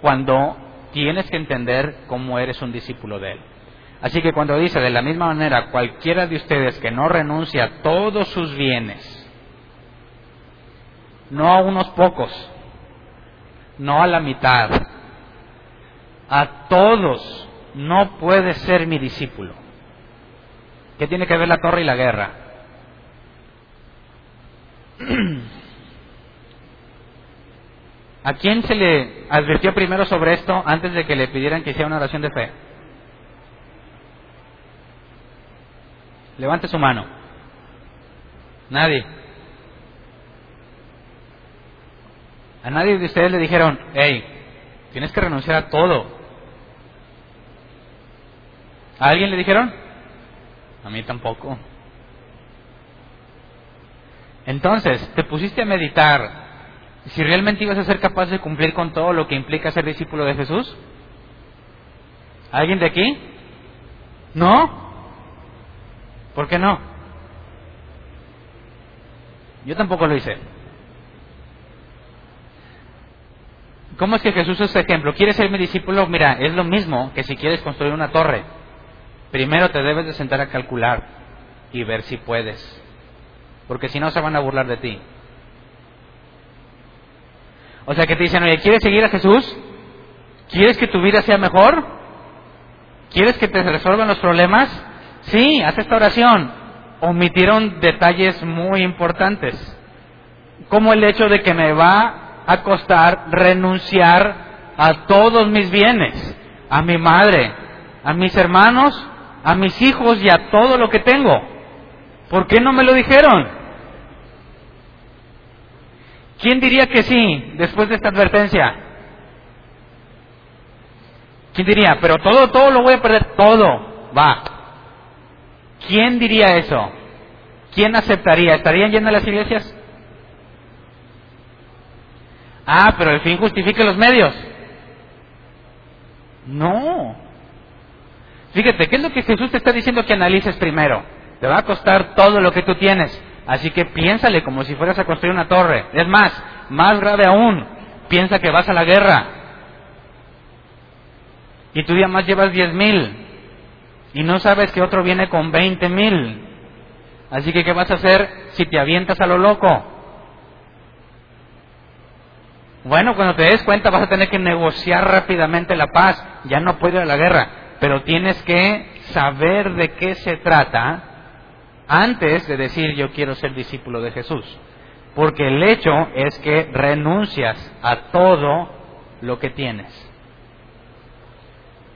cuando tienes que entender cómo eres un discípulo de Él. Así que cuando dice de la misma manera, cualquiera de ustedes que no renuncia a todos sus bienes, no a unos pocos, no a la mitad, a todos, no puede ser mi discípulo. ¿Qué tiene que ver la torre y la guerra? [CLEARS THROAT] ¿A quién se le advirtió primero sobre esto antes de que le pidieran que hiciera una oración de fe? Levante su mano. Nadie. A nadie de ustedes le dijeron, hey, tienes que renunciar a todo. ¿A alguien le dijeron? A mí tampoco. Entonces, te pusiste a meditar si realmente ibas a ser capaz de cumplir con todo lo que implica ser discípulo de Jesús. ¿Alguien de aquí? ¿No? ¿Por qué no? Yo tampoco lo hice. ¿Cómo es que Jesús es ejemplo? ¿Quieres ser mi discípulo? Mira, es lo mismo que si quieres construir una torre. Primero te debes de sentar a calcular y ver si puedes. Porque si no se van a burlar de ti. O sea que te dicen, oye, ¿quieres seguir a Jesús? ¿Quieres que tu vida sea mejor? ¿Quieres que te resuelvan los problemas? Sí, haz esta oración. Omitieron detalles muy importantes. Como el hecho de que me va a costar renunciar a todos mis bienes, a mi madre, a mis hermanos, a mis hijos y a todo lo que tengo. ¿Por qué no me lo dijeron? ¿Quién diría que sí después de esta advertencia? ¿Quién diría? Pero todo, todo lo voy a perder, todo, va. ¿Quién diría eso? ¿Quién aceptaría? ¿Estarían llenas las iglesias? Ah, pero el fin justifica los medios. No. Fíjate, ¿qué es lo que Jesús te está diciendo que analices primero? Te va a costar todo lo que tú tienes. Así que piénsale como si fueras a construir una torre. Es más, más grave aún, piensa que vas a la guerra. Y tú ya más llevas diez mil. Y no sabes que otro viene con veinte mil. Así que, ¿qué vas a hacer si te avientas a lo loco? Bueno, cuando te des cuenta vas a tener que negociar rápidamente la paz. Ya no puede ir a la guerra, pero tienes que saber de qué se trata antes de decir yo quiero ser discípulo de Jesús. Porque el hecho es que renuncias a todo lo que tienes.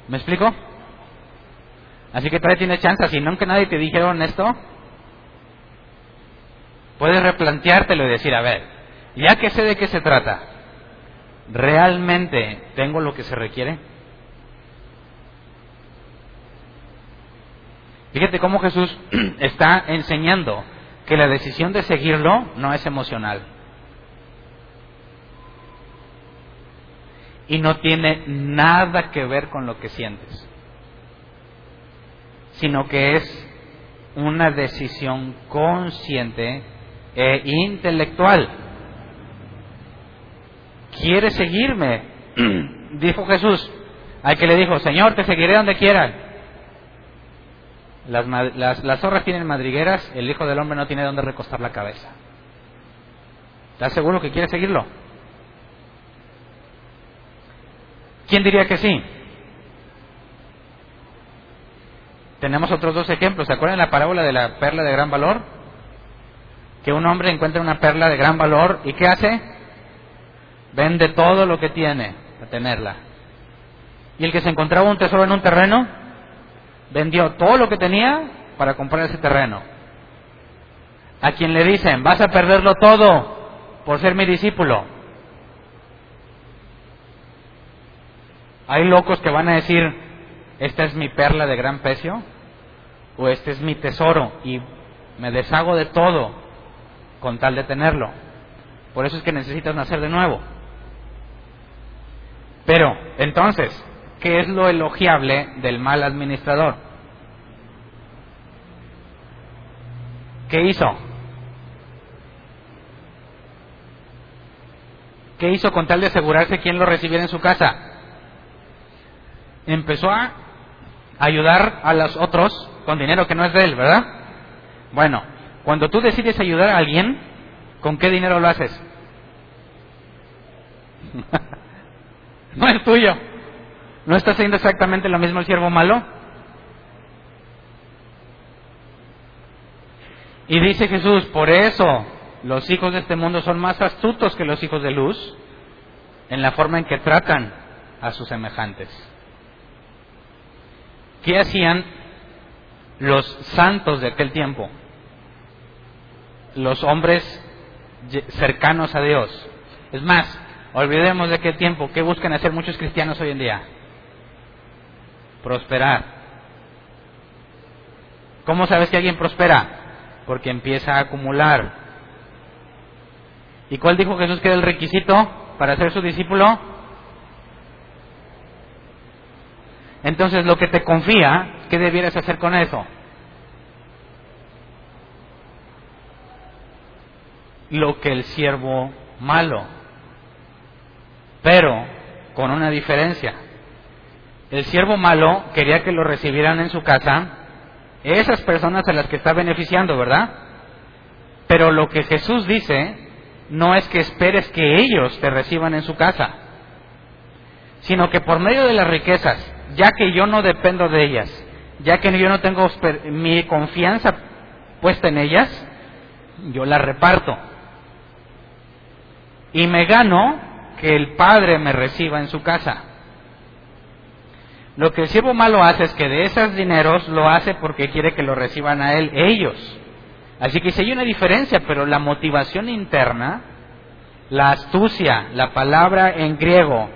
¿Me explico? Así que todavía tienes chance. Si nunca nadie te dijeron esto, puedes replanteártelo y decir, a ver, ya que sé de qué se trata, ¿realmente tengo lo que se requiere? Fíjate cómo Jesús [CLEARS THROAT] está enseñando que la decisión de seguirlo no es emocional. Y no tiene nada que ver con lo que sientes, sino que es una decisión consciente e intelectual. ¿Quieres seguirme? [CLEARS THROAT] dijo Jesús. Al que le dijo, Señor, te seguiré donde quieras. Las, las, las, zorras tienen madrigueras, el Hijo del Hombre no tiene donde recostar la cabeza. ¿Estás seguro que quieres seguirlo? ¿Quién diría que sí? Tenemos otros dos ejemplos. ¿Se acuerdan la parábola de la perla de gran valor? Que un hombre encuentra una perla de gran valor y ¿qué hace? Vende todo lo que tiene para tenerla. Y el que se encontraba un tesoro en un terreno, vendió todo lo que tenía para comprar ese terreno. A quien le dicen, vas a perderlo todo por ser mi discípulo. Hay locos que van a decir, esta es mi perla de gran precio, o este es mi tesoro, y me deshago de todo con tal de tenerlo. Por eso es que necesitas nacer de nuevo. Pero, entonces, qué es lo elogiable del mal administrador. ¿Qué hizo? ¿Qué hizo con tal de asegurarse quién lo recibiera en su casa? Empezó a ayudar a los otros con dinero que no es de él, ¿verdad? Bueno, cuando tú decides ayudar a alguien, ¿con qué dinero lo haces? [LAUGHS] no es tuyo. ¿No está haciendo exactamente lo mismo el siervo malo? Y dice Jesús, por eso los hijos de este mundo son más astutos que los hijos de luz en la forma en que tratan a sus semejantes. ¿Qué hacían los santos de aquel tiempo? Los hombres cercanos a Dios. Es más, olvidemos de aquel tiempo. ¿Qué buscan hacer muchos cristianos hoy en día? Prosperar. ¿Cómo sabes que alguien prospera? Porque empieza a acumular. ¿Y cuál dijo Jesús que era el requisito para ser su discípulo? Entonces, lo que te confía, ¿qué debieras hacer con eso? Lo que el siervo malo. Pero, con una diferencia. El siervo malo quería que lo recibieran en su casa esas personas a las que está beneficiando, ¿verdad? Pero lo que Jesús dice no es que esperes que ellos te reciban en su casa, sino que por medio de las riquezas, ya que yo no dependo de ellas, ya que yo no tengo mi confianza puesta en ellas, yo las reparto. Y me gano que el Padre me reciba en su casa. Lo que el siervo malo hace es que de esos dineros lo hace porque quiere que lo reciban a él ellos. Así que si hay una diferencia, pero la motivación interna, la astucia, la palabra en griego,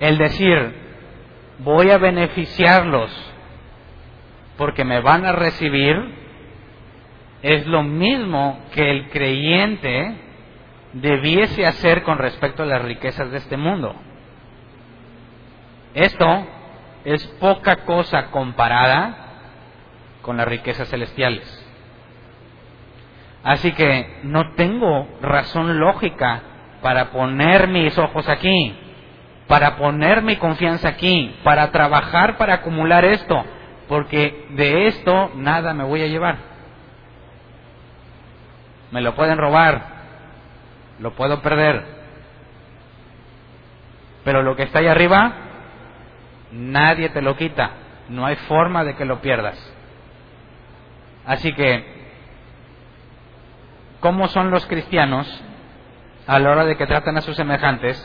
el decir, voy a beneficiarlos porque me van a recibir, es lo mismo que el creyente debiese hacer con respecto a las riquezas de este mundo. Esto es poca cosa comparada con las riquezas celestiales. Así que no tengo razón lógica para poner mis ojos aquí, para poner mi confianza aquí, para trabajar para acumular esto, porque de esto nada me voy a llevar. Me lo pueden robar, lo puedo perder, pero lo que está ahí arriba, nadie te lo quita, no hay forma de que lo pierdas. Así que cómo son los cristianos a la hora de que tratan a sus semejantes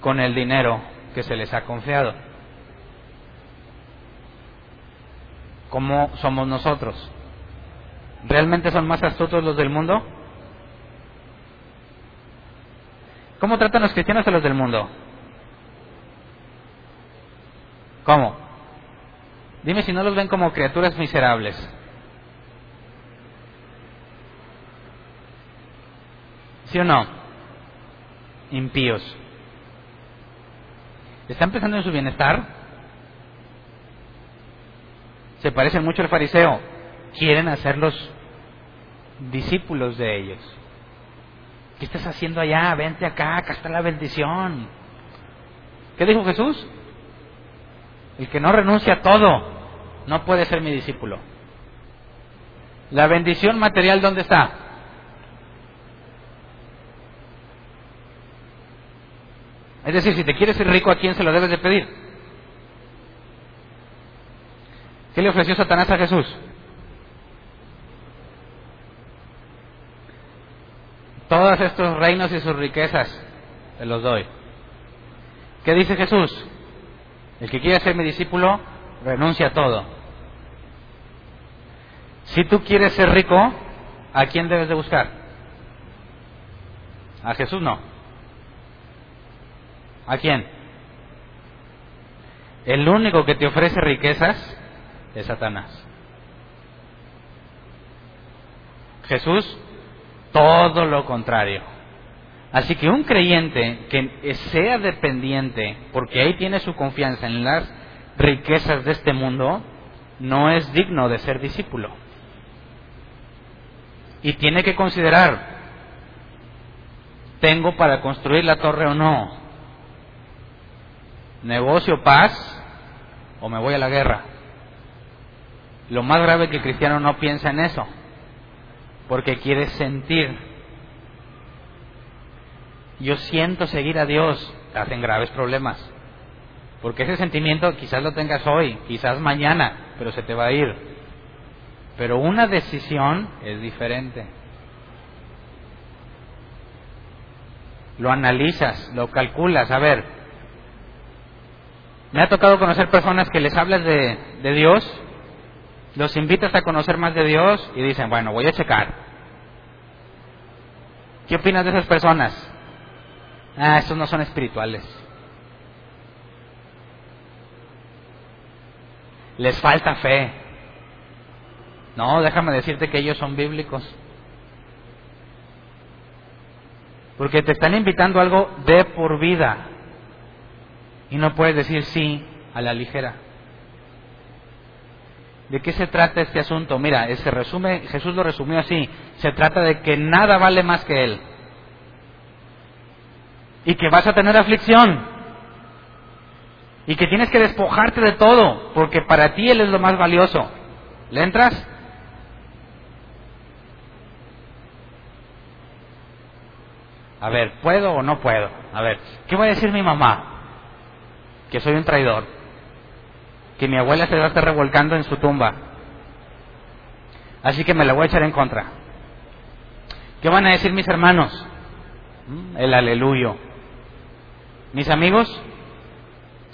con el dinero que se les ha confiado. ¿Cómo somos nosotros? ¿Realmente son más astutos los del mundo? ¿Cómo tratan los cristianos a los del mundo? ¿Cómo? Dime si no los ven como criaturas miserables. ¿Sí o no? Impíos. ¿Están pensando en su bienestar? Se parecen mucho al fariseo. Quieren hacerlos discípulos de ellos. ¿Qué estás haciendo allá? Vente acá, acá está la bendición. ¿Qué dijo Jesús? El que no renuncia a todo no puede ser mi discípulo. La bendición material, ¿dónde está? Es decir, si te quieres ser rico, ¿a quién se lo debes de pedir? ¿Qué le ofreció Satanás a Jesús? Todos estos reinos y sus riquezas te los doy. ¿Qué dice Jesús? El que quiere ser mi discípulo, renuncia a todo. Si tú quieres ser rico, ¿a quién debes de buscar? A Jesús no. ¿A quién? El único que te ofrece riquezas es Satanás. Jesús, todo lo contrario. Así que un creyente que sea dependiente, porque ahí tiene su confianza en las riquezas de este mundo, no es digno de ser discípulo. Y tiene que considerar, ¿tengo para construir la torre o no? ¿Negocio paz o me voy a la guerra? Lo más grave es que el cristiano no piensa en eso, porque quiere sentir. Yo siento seguir a Dios, hacen graves problemas. Porque ese sentimiento quizás lo tengas hoy, quizás mañana, pero se te va a ir. Pero una decisión es diferente. Lo analizas, lo calculas. A ver, me ha tocado conocer personas que les hablas de, de Dios, los invitas a conocer más de Dios y dicen, bueno, voy a checar. ¿Qué opinas de esas personas? Ah, esos no son espirituales. Les falta fe. No, déjame decirte que ellos son bíblicos. Porque te están invitando a algo de por vida. Y no puedes decir sí a la ligera. ¿De qué se trata este asunto? Mira, se resume, Jesús lo resumió así. Se trata de que nada vale más que Él. Y que vas a tener aflicción y que tienes que despojarte de todo, porque para ti Él es lo más valioso. ¿Le entras? A ver, ¿puedo o no puedo? A ver, ¿qué va a decir mi mamá? Que soy un traidor. Que mi abuela se va a estar revolcando en su tumba. Así que me la voy a echar en contra. ¿Qué van a decir mis hermanos? Mm, el aleluyo. Mis amigos,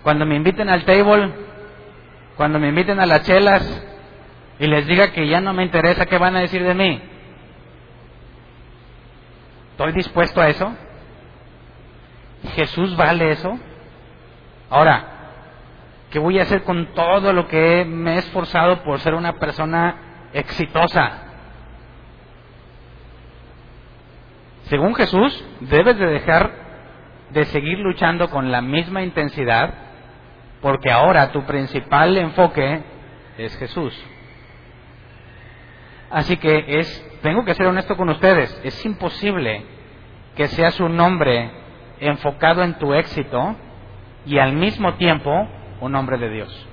cuando me inviten al table, cuando me inviten a las chelas y les diga que ya no me interesa qué van a decir de mí. ¿Estoy dispuesto a eso? ¿Jesús vale eso? Ahora, ¿qué voy a hacer con todo lo que me he esforzado por ser una persona exitosa? Según Jesús, debes de dejar de seguir luchando con la misma intensidad porque ahora tu principal enfoque es Jesús. Así que es, tengo que ser honesto con ustedes, es imposible que seas un hombre enfocado en tu éxito y al mismo tiempo un hombre de Dios.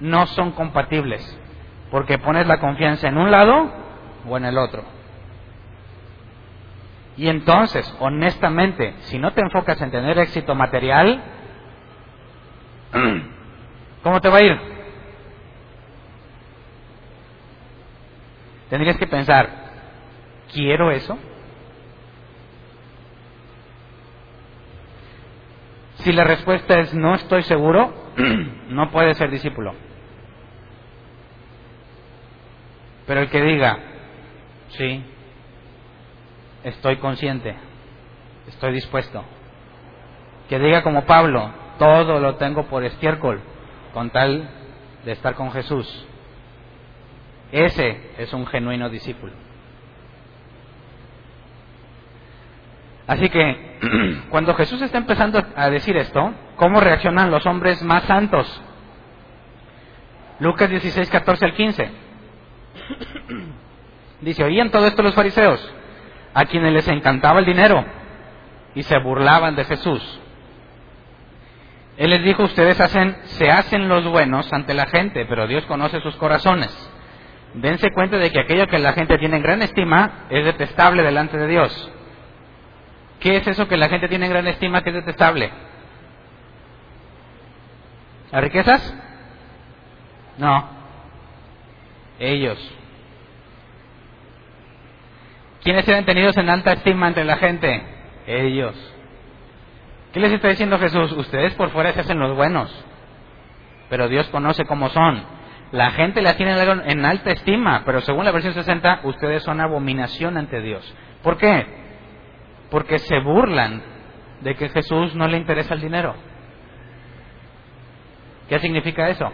No son compatibles, porque pones la confianza en un lado o en el otro. Y entonces, honestamente, si no te enfocas en tener éxito material, [CLEARS THROAT] ¿Cómo te va a ir? Tendrías que pensar, ¿quiero eso? Si la respuesta es no estoy seguro, [CLEARS THROAT] no puede ser discípulo. Pero el que diga, sí, estoy consciente, estoy dispuesto. Que diga como Pablo, todo lo tengo por estiércol con tal de estar con Jesús. Ese es un genuino discípulo. Así que [CLEARS THROAT] cuando Jesús está empezando a decir esto, ¿cómo reaccionan los hombres más santos? Lucas 16, 14 al 15. [CLEARS THROAT] Dice, oían todo esto los fariseos, a quienes les encantaba el dinero, y se burlaban de Jesús. Él les dijo, ustedes hacen, se hacen los buenos ante la gente, pero Dios conoce sus corazones. Dense cuenta de que aquello que la gente tiene en gran estima es detestable delante de Dios. ¿Qué es eso que la gente tiene en gran estima que es detestable? ¿Las riquezas? No. Ellos. ¿Quiénes eran tenidos en alta estima entre la gente? Ellos. ¿Qué les está diciendo Jesús? Ustedes por fuera se hacen los buenos, pero Dios conoce cómo son. La gente la tiene en alta estima, pero según la versión 60, ustedes son abominación ante Dios. ¿Por qué? Porque se burlan de que Jesús no le interesa el dinero. ¿Qué significa eso?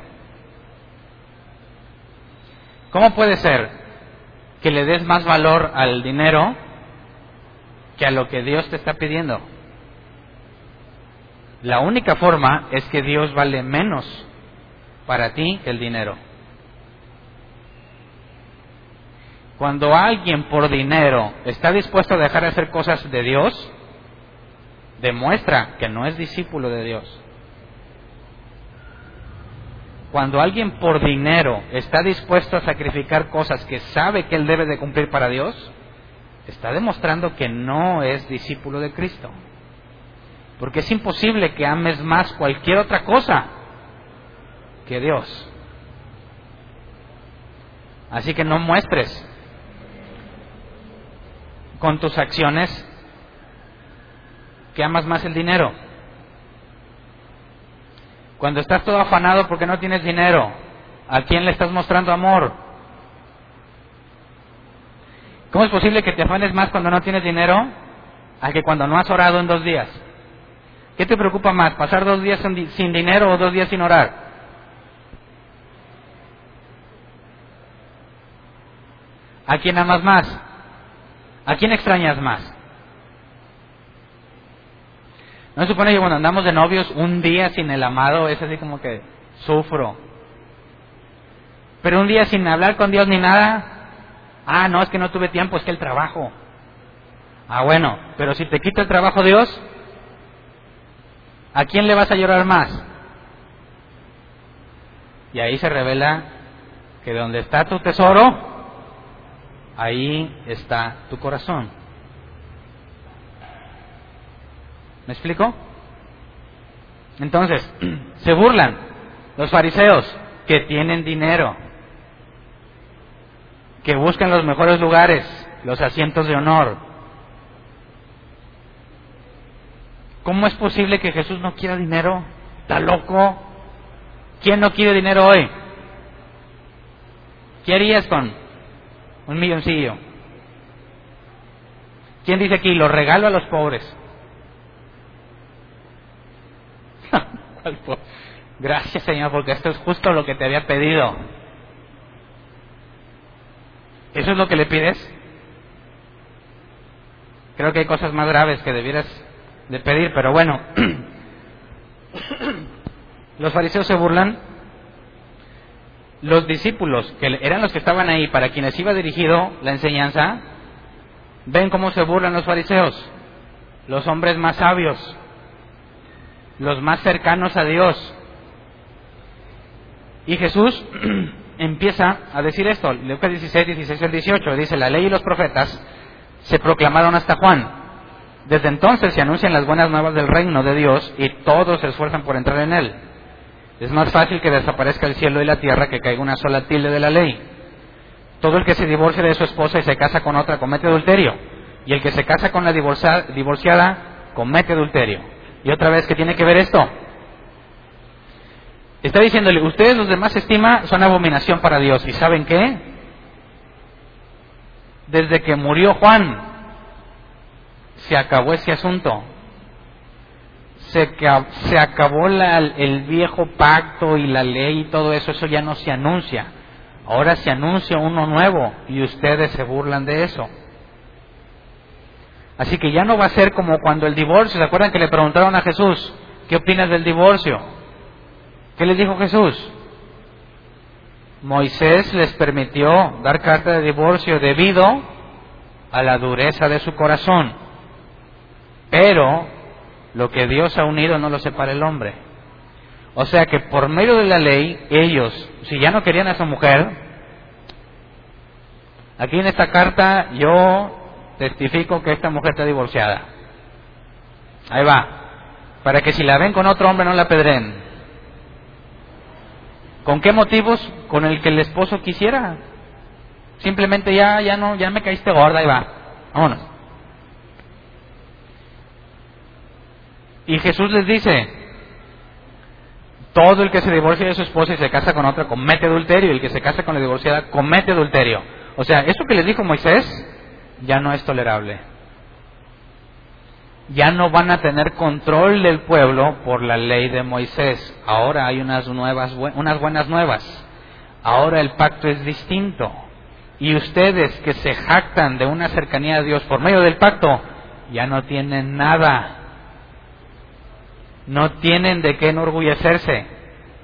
¿Cómo puede ser que le des más valor al dinero que a lo que Dios te está pidiendo. La única forma es que Dios vale menos para ti que el dinero. Cuando alguien por dinero está dispuesto a dejar de hacer cosas de Dios, demuestra que no es discípulo de Dios. Cuando alguien por dinero está dispuesto a sacrificar cosas que sabe que él debe de cumplir para Dios, está demostrando que no es discípulo de Cristo. Porque es imposible que ames más cualquier otra cosa que Dios. Así que no muestres con tus acciones que amas más el dinero. Cuando estás todo afanado porque no tienes dinero, ¿a quién le estás mostrando amor? ¿Cómo es posible que te afanes más cuando no tienes dinero a que cuando no has orado en dos días? ¿Qué te preocupa más, pasar dos días sin dinero o dos días sin orar? ¿A quién amas más? ¿A quién extrañas más? ¿No se supone que cuando andamos de novios un día sin el amado es así como que sufro? Pero un día sin hablar con Dios ni nada, ah, no, es que no tuve tiempo, es que el trabajo. Ah, bueno, pero si te quita el trabajo Dios, ¿a quién le vas a llorar más? Y ahí se revela que donde está tu tesoro, ahí está tu corazón. ¿Me explico? Entonces, [CLEARS THROAT] se burlan los fariseos que tienen dinero, que buscan los mejores lugares, los asientos de honor. ¿Cómo es posible que Jesús no quiera dinero? ¿Está loco? ¿Quién no quiere dinero hoy? ¿Qué harías con un milloncillo. ¿Quién dice aquí? Lo regalo a los pobres. [LAUGHS] Gracias Señor, porque esto es justo lo que te había pedido. ¿Eso es lo que le pides? Creo que hay cosas más graves que debieras de pedir, pero bueno. [CLEARS THROAT] Los fariseos se burlan los discípulos, que eran los que estaban ahí, para quienes iba dirigido la enseñanza, ven cómo se burlan los fariseos, los hombres más sabios, los más cercanos a Dios. Y Jesús [CLEARS THROAT] empieza a decir esto, Lucas 16, 16 al 18, dice, la ley y los profetas se proclamaron hasta Juan. Desde entonces se anuncian las buenas nuevas del reino de Dios y todos se esfuerzan por entrar en él. Es más fácil que desaparezca el cielo y la tierra que caiga una sola tilde de la ley. Todo el que se divorcia de su esposa y se casa con otra comete adulterio. Y el que se casa con la divorciada comete adulterio. Y otra vez, ¿qué tiene que ver esto? Está diciéndole, ustedes los demás estima son abominación para Dios. ¿Y saben qué? Desde que murió Juan, se acabó ese asunto se, se acabó el viejo pacto y la ley y todo eso, eso ya no se anuncia. Ahora se anuncia uno nuevo y ustedes se burlan de eso. Así que ya no va a ser como cuando el divorcio, ¿se acuerdan que le preguntaron a Jesús, ¿qué opinas del divorcio? ¿Qué les dijo Jesús? Moisés les permitió dar carta de divorcio debido a la dureza de su corazón. Pero lo que Dios ha unido no lo separa el hombre. O sea que por medio de la ley, ellos, si ya no querían a esa mujer, aquí en esta carta yo testifico que esta mujer está divorciada. Ahí va. Para que si la ven con otro hombre no la pedren. ¿Con qué motivos? Con el que el esposo quisiera. Simplemente ya, ya no, ya me caíste gorda, ahí va. Vámonos. Y Jesús les dice, todo el que se divorcia de su esposa y se casa con otra comete adulterio, y el que se casa con la divorciada comete adulterio. O sea, eso que les dijo Moisés ya no es tolerable. Ya no van a tener control del pueblo por la ley de Moisés. Ahora hay unas nuevas, unas buenas nuevas. Ahora el pacto es distinto. Y ustedes que se jactan de una cercanía a Dios por medio del pacto, ya no tienen nada. No tienen de qué enorgullecerse.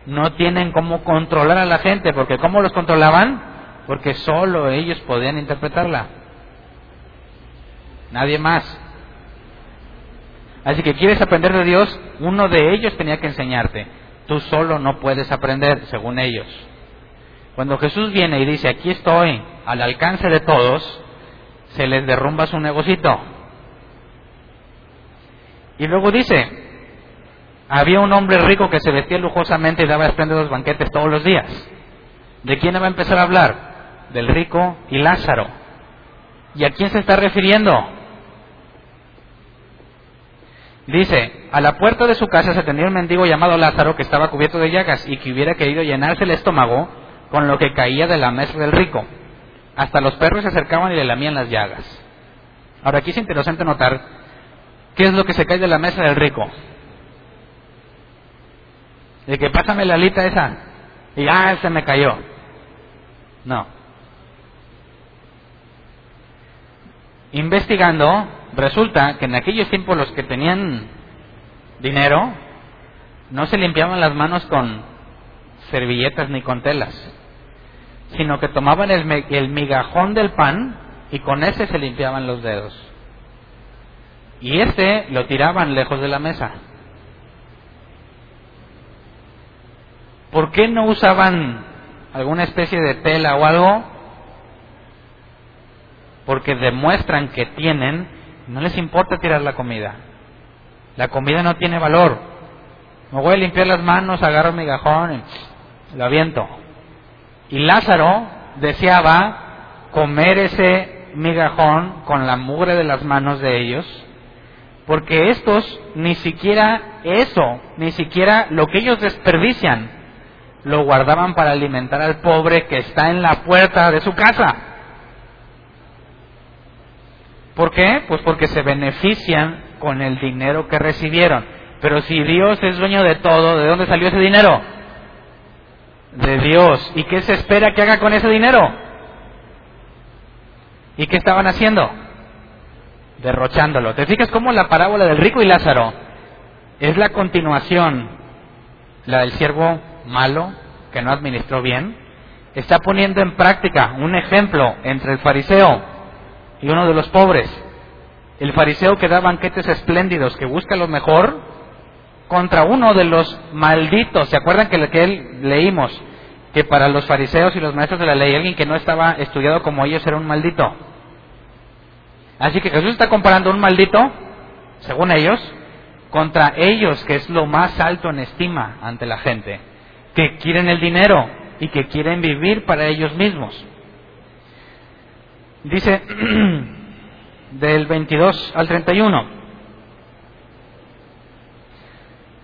No tienen cómo controlar a la gente, porque ¿cómo los controlaban? Porque solo ellos podían interpretarla. Nadie más. Así que quieres aprender de Dios, uno de ellos tenía que enseñarte. Tú solo no puedes aprender, según ellos. Cuando Jesús viene y dice, aquí estoy, al alcance de todos, se les derrumba su negocito. Y luego dice, había un hombre rico que se vestía lujosamente y daba espléndidos banquetes todos los días. ¿De quién va a empezar a hablar? Del rico y Lázaro. ¿Y a quién se está refiriendo? Dice, a la puerta de su casa se tenía un mendigo llamado Lázaro que estaba cubierto de llagas y que hubiera querido llenarse el estómago con lo que caía de la mesa del rico. Hasta los perros se acercaban y le lamían las llagas. Ahora aquí es interesante notar qué es lo que se cae de la mesa del rico. De que pásame la alita esa y ah, se me cayó. No. Investigando, resulta que en aquellos tiempos los que tenían dinero no se limpiaban las manos con servilletas ni con telas sino que tomaban el, migajón del pan y con ese se limpiaban los dedos. Y este lo tiraban lejos de la mesa. ¿Por qué no usaban alguna especie de tela o algo? Porque demuestran que tienen, no les importa tirar la comida. La comida no tiene valor. Me voy a limpiar las manos, agarro el migajón y lo aviento. Y Lázaro deseaba comer ese migajón con la mugre de las manos de ellos, porque estos ni siquiera eso, ni siquiera lo que ellos desperdician, lo guardaban para alimentar al pobre que está en la puerta de su casa. ¿Por qué? Pues porque se benefician con el dinero que recibieron. Pero si Dios es dueño de todo, ¿de dónde salió ese dinero? de Dios. ¿Y qué se espera que haga con ese dinero? ¿Y qué estaban haciendo? Derrochándolo. ¿Te fijas cómo la parábola del rico y Lázaro es la continuación, la del siervo malo que no administró bien? Está poniendo en práctica un ejemplo entre el fariseo y uno de los pobres. El fariseo que da banquetes espléndidos, que busca lo mejor, contra uno de los malditos. ¿Se acuerdan que, que él leímos? Que para los fariseos y los maestros de la ley, alguien que no estaba estudiado como ellos era un maldito. Así que Jesús está comparando un maldito, según ellos, contra ellos, que es lo más alto en estima ante la gente, que quieren el dinero y que quieren vivir para ellos mismos. Dice [CLEARS THROAT] del 22 al 31.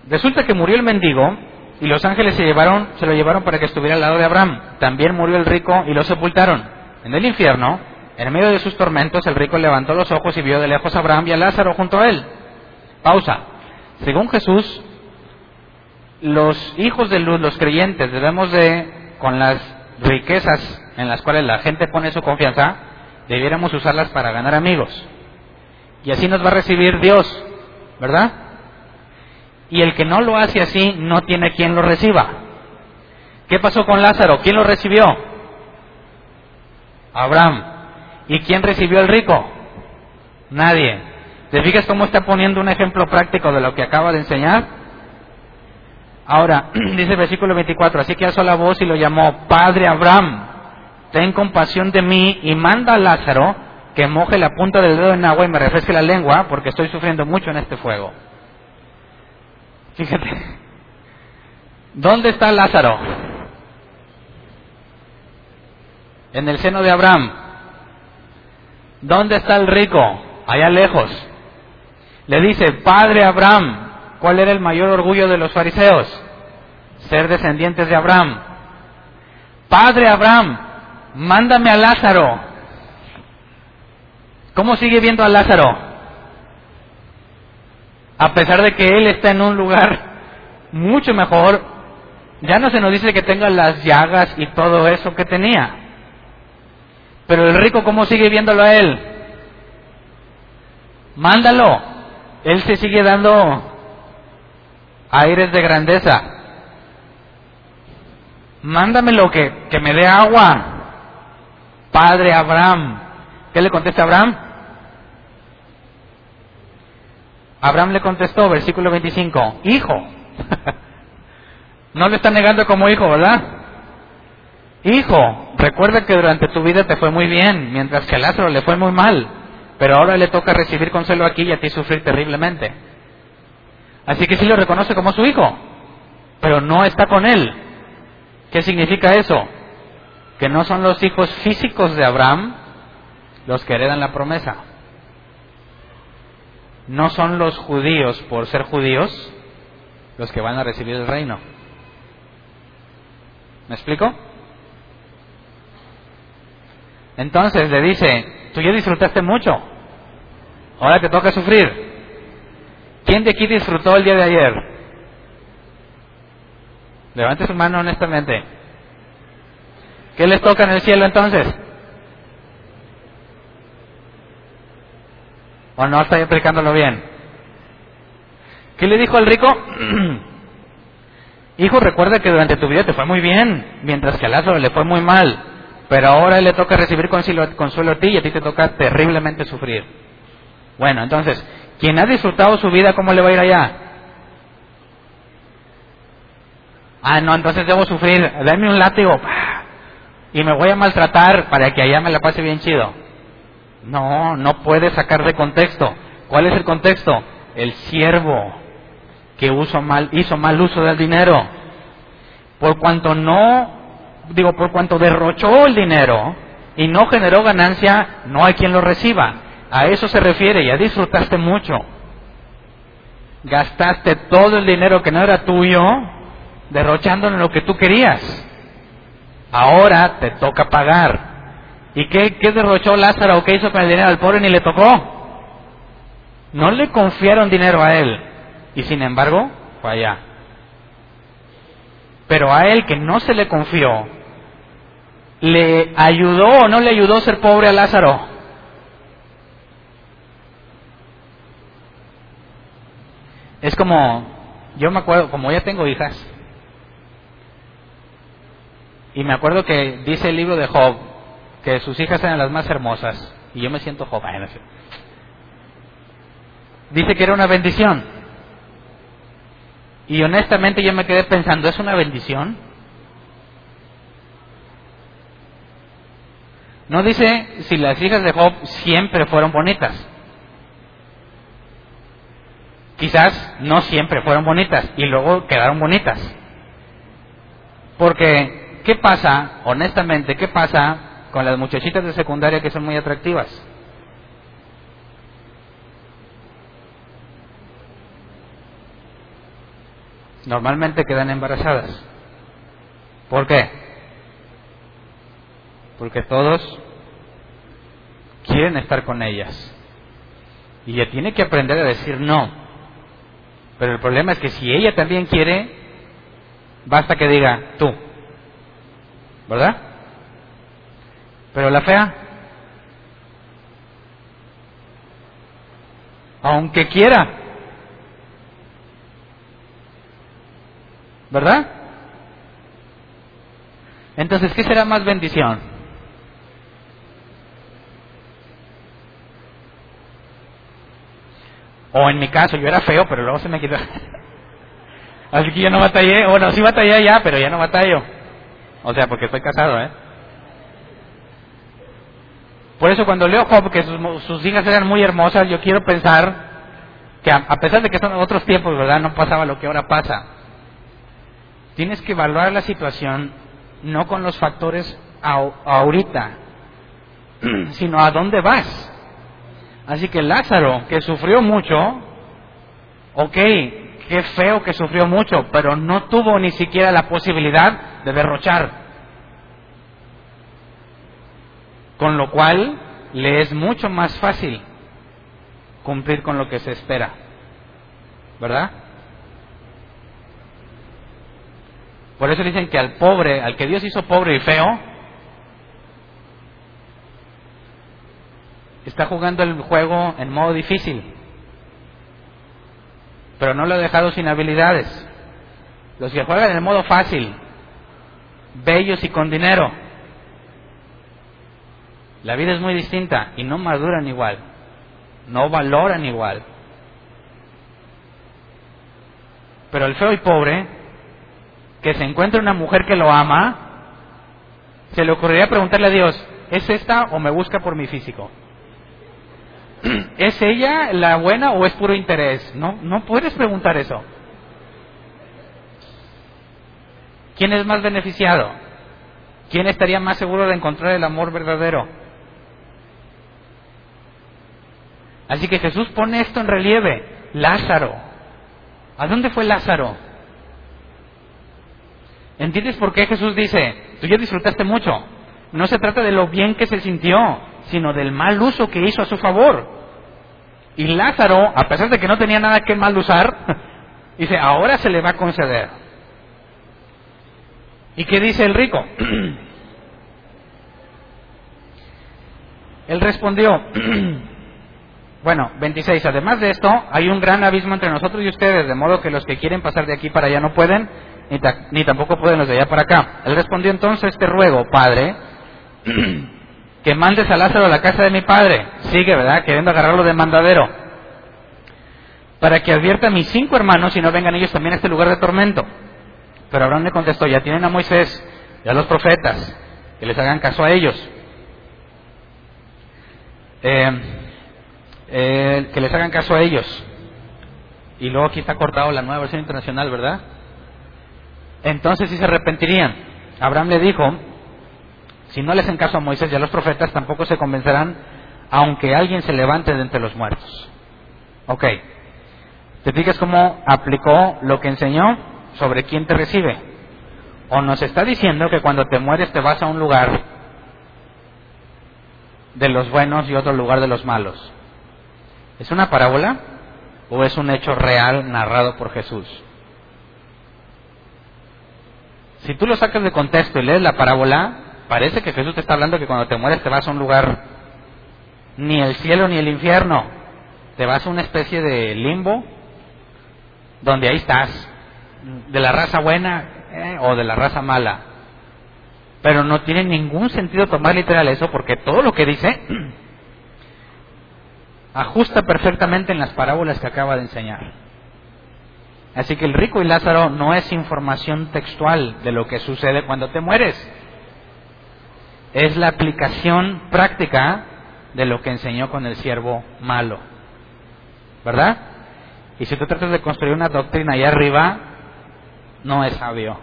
Resulta que murió el mendigo y los ángeles se, llevaron, se lo llevaron para que estuviera al lado de Abraham. También murió el rico y lo sepultaron. En el infierno, en medio de sus tormentos, el rico levantó los ojos y vio de lejos a Abraham y a Lázaro junto a él. Pausa. Según Jesús, los hijos de luz, los creyentes, debemos de, con las riquezas en las cuales la gente pone su confianza, debiéramos usarlas para ganar amigos. Y así nos va a recibir Dios, ¿verdad? y el que no lo hace así no tiene quien lo reciba. ¿Qué pasó con Lázaro? ¿Quién lo recibió? Abraham. ¿Y quién recibió el rico? Nadie. ¿Te fijas cómo está poniendo un ejemplo práctico de lo que acaba de enseñar? Ahora, [CLEARS THROAT] dice el versículo 24, así que alzó la voz y lo llamó, Padre Abraham, ten compasión de mí y manda a Lázaro que moje la punta del dedo en agua y me refresque la lengua porque estoy sufriendo mucho en este fuego. Fíjate. ¿Dónde está Lázaro? En el seno de Abraham. ¿Dónde está el rico? Allá lejos. Le dice, Padre Abraham, ¿cuál era el mayor orgullo de los fariseos? Ser descendientes de Abraham. Padre Abraham, mándame a Lázaro. ¿Cómo sigue viendo a Lázaro? a pesar de que él está en un lugar mucho mejor, ya no se nos dice que tenga las llagas y todo eso que tenía. Pero el rico, ¿cómo sigue viéndolo a él? Mándalo. Él se sigue dando aires de grandeza. Mándamelo que, que me dé agua. Padre Abraham. ¿Qué le contesta Abraham? Abraham le contestó, versículo 25, hijo. [LAUGHS] no le está negando como hijo, ¿verdad? Hijo, recuerda que durante tu vida te fue muy bien, mientras que a Lázaro le fue muy mal, pero ahora le toca recibir consuelo aquí y a ti sufrir terriblemente. Así que sí lo reconoce como su hijo, pero no está con él. ¿Qué significa eso? Que no son los hijos físicos de Abraham los que heredan la promesa. No son los judíos por ser judíos los que van a recibir el reino. ¿Me explico? Entonces le dice, tú ya disfrutaste mucho, ahora te toca sufrir. ¿Quién de aquí disfrutó el día de ayer? Levante su mano honestamente. ¿Qué les toca en el cielo entonces? ¿O no estoy explicándolo bien? ¿Qué le dijo al rico? [CLEARS THROAT] Hijo, recuerda que durante tu vida te fue muy bien, mientras que a Lázaro le fue muy mal. Pero ahora le toca recibir consuelo, a ti y a ti te toca terriblemente sufrir. Bueno, entonces, quien ha disfrutado su vida, ¿cómo le va a ir allá? Ah, no, entonces debo sufrir, dame un látigo y me voy a maltratar para que allá me la pase bien chido. No, no puede sacar de contexto. ¿Cuál es el contexto? El siervo que mal, hizo mal uso del dinero. Por cuanto no digo, por cuanto derrochó el dinero y no generó ganancia, no hay quien lo reciba. A eso se refiere, ya disfrutaste mucho. Gastaste todo el dinero que no era tuyo, derrochándolo en lo que tú querías. Ahora te toca pagar. ¿Y qué, derrochó Lázaro o qué hizo con el dinero al pobre ni le tocó? No le confiaron dinero a él. Y sin embargo, fue allá. Pero a él que no se le confió, ¿Le ayudó o no le ayudó ser pobre a Lázaro? Es como, yo me acuerdo, como ya tengo hijas, y me acuerdo que dice el libro de Job que sus hijas eran las más hermosas, y yo me siento Job. Dice que era una bendición. Y honestamente yo me quedé pensando, ¿es una bendición? No dice si las hijas de Job siempre fueron bonitas. Quizás no siempre fueron bonitas y luego quedaron bonitas. Porque, ¿qué pasa, honestamente, qué pasa con las muchachitas de secundaria que son muy atractivas? Normalmente quedan embarazadas. ¿Por qué? porque todos quieren estar con ellas. Y ella tiene que aprender a decir no. Pero el problema es que si ella también quiere, basta que diga tú. ¿Verdad? Pero la fea, aunque quiera, ¿verdad? Entonces, ¿qué será más bendición? O en mi caso, yo era feo, pero luego se me quitó. [LAUGHS] Así que yo no batallé. Bueno, sí batallé ya, pero ya no batallo. O sea, porque estoy casado, ¿eh? Por eso cuando leo Job que sus, hijas eran muy hermosas, yo quiero pensar que a, pesar de que son otros tiempos, ¿verdad? No pasaba lo que ahora pasa. Tienes que evaluar la situación no con los factores ahorita, [CLEARS THROAT] sino a dónde vas. Así que Lázaro, que sufrió mucho, ok, qué feo que sufrió mucho, pero no tuvo ni siquiera la posibilidad de derrochar. Con lo cual le es mucho más fácil cumplir con lo que se espera. ¿Verdad? Por eso dicen que al pobre, al que Dios hizo pobre y feo, está jugando el juego en modo difícil, pero no lo ha dejado sin habilidades. Los que juegan en modo fácil, bellos y con dinero, la vida es muy distinta y no maduran igual, no valoran igual. Pero el feo y pobre, que se encuentra una mujer que lo ama, se le ocurriría preguntarle a Dios, ¿es esta o me busca por mi físico? [CLEARS THROAT] ¿Es ella la buena o es puro interés? No, no puedes preguntar eso. ¿Quién es más beneficiado? ¿Quién estaría más seguro de encontrar el amor verdadero? Así que Jesús pone esto en relieve. Lázaro. ¿A dónde fue Lázaro? ¿Entiendes por qué Jesús dice, tú ya disfrutaste mucho? No se trata de lo bien que se sintió, sino del mal uso que hizo a su favor. Y Lázaro, a pesar de que no tenía nada que mal usar, [LAUGHS] dice, ahora se le va a conceder. ¿Y qué dice el rico? [CLEARS THROAT] Él respondió, [CLEARS THROAT] bueno, 26, además de esto, hay un gran abismo entre nosotros y ustedes, de modo que los que quieren pasar de aquí para allá no pueden, ni, ni tampoco pueden los de allá para acá. Él respondió entonces, te ruego, Padre, [CLEARS THROAT] que mandes a Lázaro a la casa de mi padre. Sigue, ¿verdad? Queriendo agarrarlo de mandadero. Para que advierta a mis cinco hermanos y no vengan ellos también a este lugar de tormento. Pero Abraham le contestó, ya tienen a Moisés y a los profetas, que les hagan caso a ellos. Eh, eh, que les hagan caso a ellos. Y luego aquí está cortado la nueva versión internacional, ¿verdad? Entonces sí se arrepentirían. Abraham le dijo, si no les hacen caso a Moisés y a los profetas, tampoco se convencerán, aunque alguien se levante de entre los muertos. Ok. ¿Te fijas cómo aplicó lo que enseñó sobre quién te recibe? O nos está diciendo que cuando te mueres te vas a un lugar de los buenos y otro lugar de los malos. ¿Es una parábola o es un hecho real narrado por Jesús? Si tú lo sacas de contexto y lees la parábola, Parece que Jesús te está hablando que cuando te mueres te vas a un lugar, ni el cielo ni el infierno, te vas a una especie de limbo, donde ahí estás, de la raza buena eh, o de la raza mala. Pero no tiene ningún sentido tomar literal eso porque todo lo que dice [CLEARS THROAT] ajusta perfectamente en las parábolas que acaba de enseñar. Así que el rico y Lázaro no es información textual de lo que sucede cuando te mueres es la aplicación práctica de lo que enseñó con el siervo malo. ¿Verdad? Y si tú tratas de construir una doctrina allá arriba, no es sabio.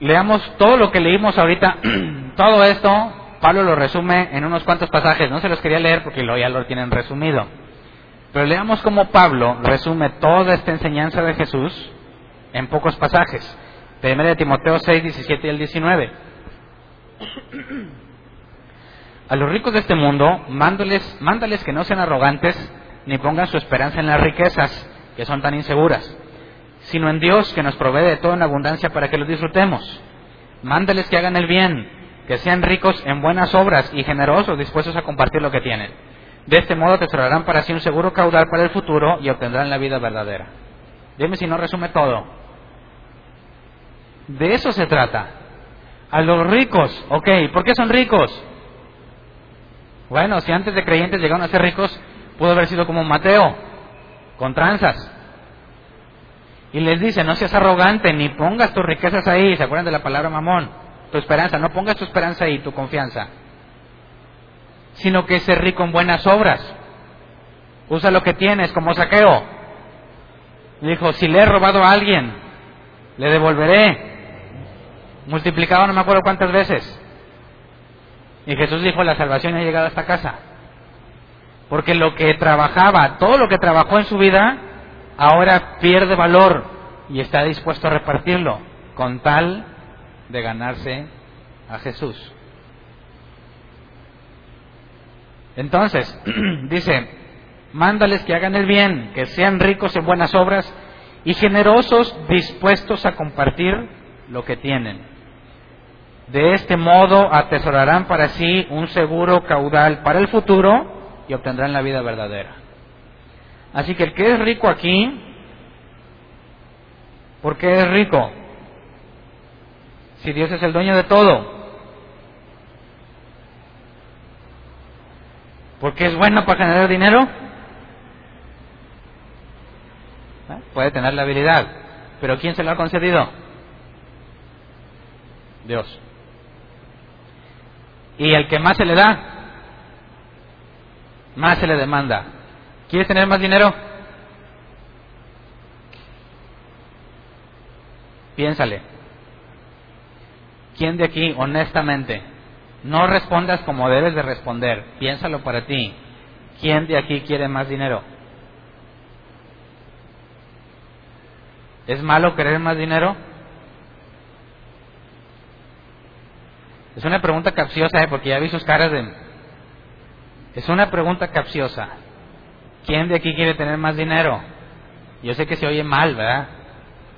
Leamos todo lo que leímos ahorita, [CLEARS THROAT] todo esto, Pablo lo resume en unos cuantos pasajes, no se los quería leer porque ya lo tienen resumido. Pero leamos cómo Pablo resume toda esta enseñanza de Jesús en pocos pasajes. Primera de Timoteo 6, 17 y el 19. A los ricos de este mundo, mándales, mándales que no sean arrogantes ni pongan su esperanza en las riquezas, que son tan inseguras, sino en Dios que nos provee de todo en abundancia para que lo disfrutemos. Mándales que hagan el bien, que sean ricos en buenas obras y generosos, dispuestos a compartir lo que tienen. De este modo tesorarán para sí un seguro caudal para el futuro y obtendrán la vida verdadera. Dime si no resume todo. De eso se trata. A los ricos, ok, ¿por qué son ricos? Bueno, si antes de creyentes llegaron a ser ricos, pudo haber sido como Mateo, con tranzas. Y les dice, no seas arrogante, ni pongas tus riquezas ahí, ¿se acuerdan de la palabra mamón? Tu esperanza, no pongas tu esperanza ahí, tu confianza. Sino que ser rico en buenas obras. Usa lo que tienes como saqueo. Dijo, si le he robado a alguien, le devolveré multiplicado no me acuerdo cuántas veces. Y Jesús dijo, la salvación ha llegado a esta casa. Porque lo que trabajaba, todo lo que trabajó en su vida, ahora pierde valor y está dispuesto a repartirlo con tal de ganarse a Jesús. Entonces, [CLEARS THROAT] dice, mándales que hagan el bien, que sean ricos en buenas obras y generosos, dispuestos a compartir lo que tienen. De este modo atesorarán para sí un seguro caudal para el futuro y obtendrán la vida verdadera. Así que el que es rico aquí, ¿por qué es rico? Si Dios es el dueño de todo. ¿Porque es bueno para generar dinero? ¿Eh? Puede tener la habilidad, pero ¿quién se lo ha concedido? Dios. Y el que más se le da, más se le demanda. ¿Quieres tener más dinero? Piénsale. ¿Quién de aquí, honestamente, no respondas como debes de responder? Piénsalo para ti. ¿Quién de aquí quiere más dinero? ¿Es malo querer más dinero? Es una pregunta capciosa, ¿eh? porque ya vi sus caras de... Es una pregunta capciosa. ¿Quién de aquí quiere tener más dinero? Yo sé que se oye mal, ¿verdad?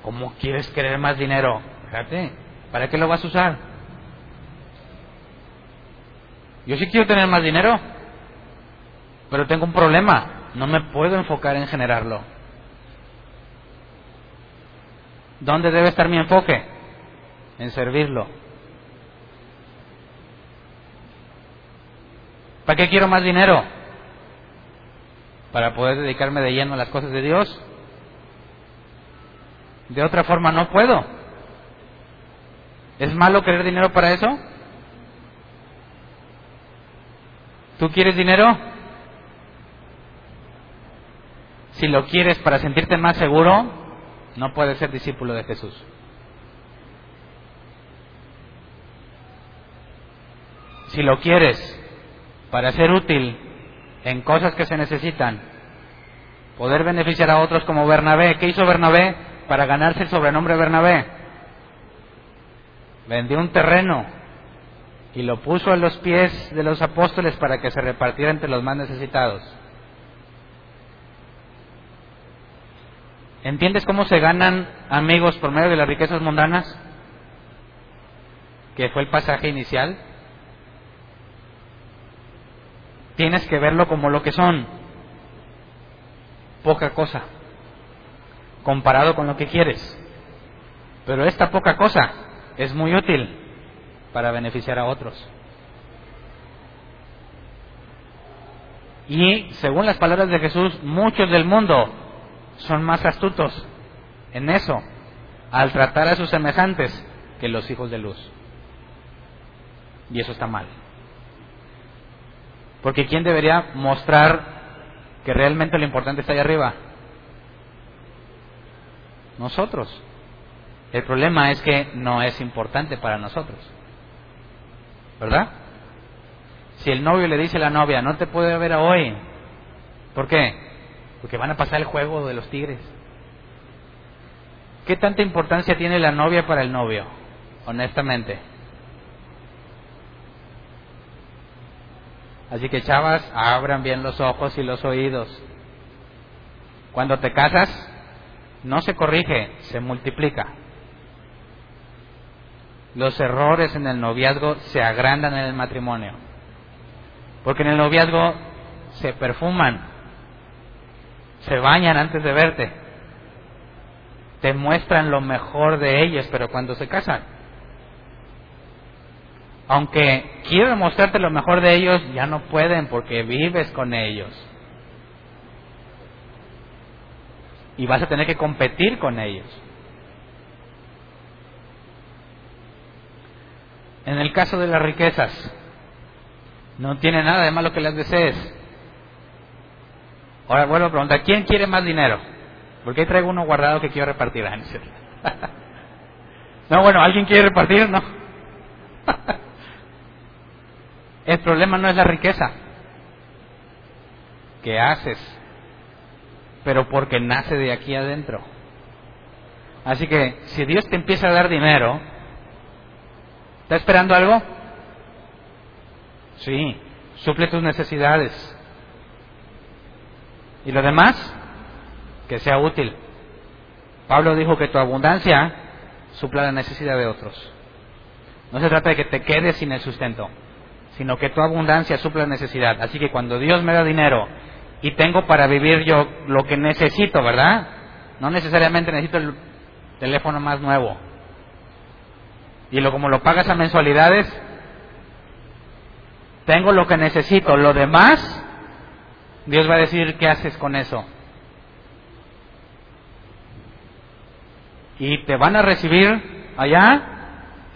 ¿Cómo quieres querer más dinero? Fíjate, ¿para qué lo vas a usar? Yo sí quiero tener más dinero, pero tengo un problema. No me puedo enfocar en generarlo. ¿Dónde debe estar mi enfoque? En servirlo. ¿Para qué quiero más dinero? Para poder dedicarme de lleno a las cosas de Dios. De otra forma no puedo. ¿Es malo querer dinero para eso? ¿Tú quieres dinero? Si lo quieres para sentirte más seguro, no puedes ser discípulo de Jesús. Si lo quieres para ser útil en cosas que se necesitan, poder beneficiar a otros como Bernabé. ¿Qué hizo Bernabé para ganarse el sobrenombre Bernabé? Vendió un terreno y lo puso a los pies de los apóstoles para que se repartiera entre los más necesitados. ¿Entiendes cómo se ganan amigos por medio de las riquezas mundanas? Que fue el pasaje inicial. Tienes que verlo como lo que son. Poca cosa, comparado con lo que quieres. Pero esta poca cosa es muy útil para beneficiar a otros. Y según las palabras de Jesús, muchos del mundo son más astutos en eso, al tratar a sus semejantes, que los hijos de luz. Y eso está mal. Porque ¿quién debería mostrar que realmente lo importante está ahí arriba? Nosotros. El problema es que no es importante para nosotros. ¿Verdad? Si el novio le dice a la novia, no te puedo ver hoy. ¿Por qué? Porque van a pasar el juego de los tigres. ¿Qué tanta importancia tiene la novia para el novio? Honestamente. Así que chavas, abran bien los ojos y los oídos. Cuando te casas, no se corrige, se multiplica. Los errores en el noviazgo se agrandan en el matrimonio. Porque en el noviazgo se perfuman, se bañan antes de verte, te muestran lo mejor de ellos, pero cuando se casan, aunque quieren mostrarte lo mejor de ellos, ya no pueden porque vives con ellos. Y vas a tener que competir con ellos. En el caso de las riquezas, no tiene nada de malo que las desees. Ahora vuelvo a preguntar, ¿quién quiere más dinero? Porque ahí traigo uno guardado que quiero repartir. [LAUGHS] no, bueno, ¿alguien quiere repartir? No. [LAUGHS] El problema no es la riqueza que haces, pero porque nace de aquí adentro. Así que si Dios te empieza a dar dinero, ¿está esperando algo? Sí, suple tus necesidades. ¿Y lo demás? Que sea útil. Pablo dijo que tu abundancia supla la necesidad de otros. No se trata de que te quedes sin el sustento, sino que tu abundancia supla necesidad. Así que cuando Dios me da dinero y tengo para vivir yo lo que necesito, ¿verdad? No necesariamente necesito el teléfono más nuevo. Y lo como lo pagas a mensualidades, tengo lo que necesito, lo demás, Dios va a decir qué haces con eso. Y te van a recibir allá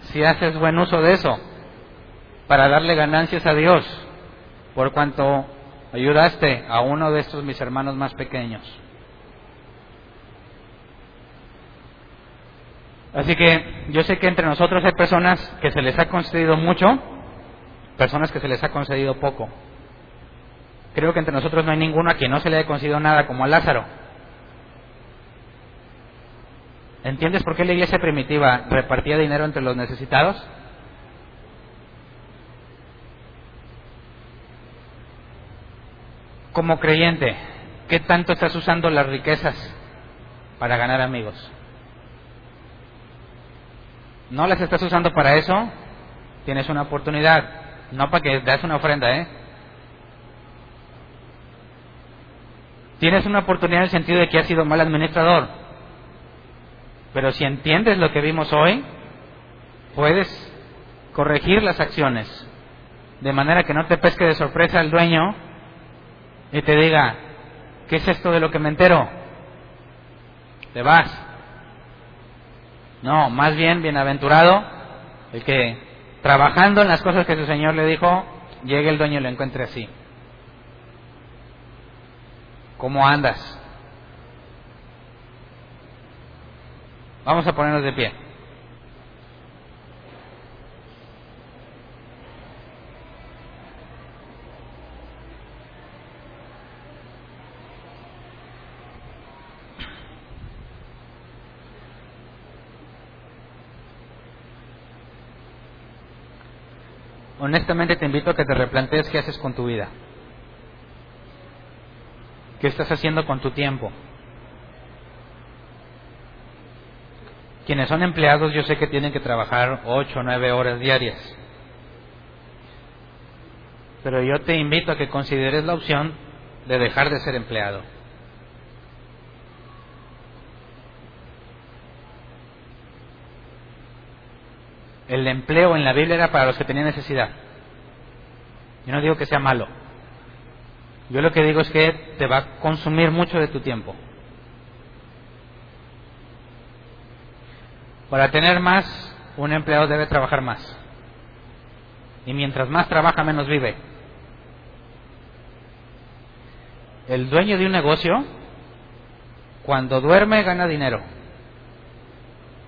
si haces buen uso de eso, para darle ganancias a Dios, por cuanto ayudaste a uno de estos mis hermanos más pequeños. Así que yo sé que entre nosotros hay personas que se les ha concedido mucho, personas que se les ha concedido poco. Creo que entre nosotros no hay ninguno a quien no se le haya concedido nada como a Lázaro. ¿Entiendes por qué la iglesia primitiva repartía dinero entre los necesitados? Como creyente, ¿qué tanto estás usando las riquezas para ganar amigos? ¿No las estás usando para eso? Tienes una oportunidad, no para que des una ofrenda, ¿eh? Tienes una oportunidad en el sentido de que has sido mal administrador pero si entiendes lo que vimos hoy, puedes corregir las acciones de manera que no te pesque de sorpresa el dueño y te diga, ¿qué es esto de lo que me entero? Te vas. No, más bien bienaventurado el que trabajando en las cosas que su Señor le dijo, llegue el dueño y lo encuentre así. ¿Cómo andas? Vamos a ponernos de pie. Honestamente te invito a que te replantees qué haces con tu vida. ¿Qué estás haciendo con tu tiempo? Quienes son empleados yo sé que tienen que trabajar ocho o nueve horas diarias. Pero yo te invito a que consideres la opción de dejar de ser empleado. El empleo en la Biblia era para los que tenían necesidad. Yo no digo que sea malo. Yo lo que digo es que te va a consumir mucho de tu tiempo. Para tener más, un empleado debe trabajar más. Y mientras más trabaja, menos vive. El dueño de un negocio, cuando duerme, gana dinero.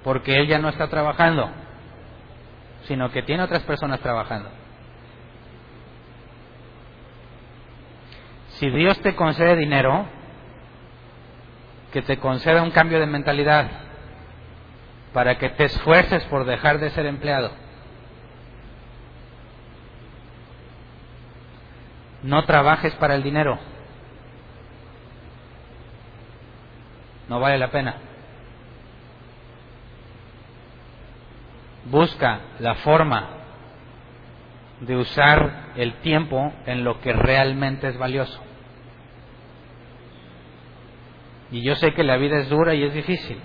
Porque él ya no está trabajando, sino que tiene otras personas trabajando. Si Dios te concede dinero, que te conceda un cambio de mentalidad, para que te esfuerces por dejar de ser empleado. No trabajes para el dinero. No vale la pena. Busca la forma de usar el tiempo en lo que realmente es valioso. Y yo sé que la vida es dura y es difícil.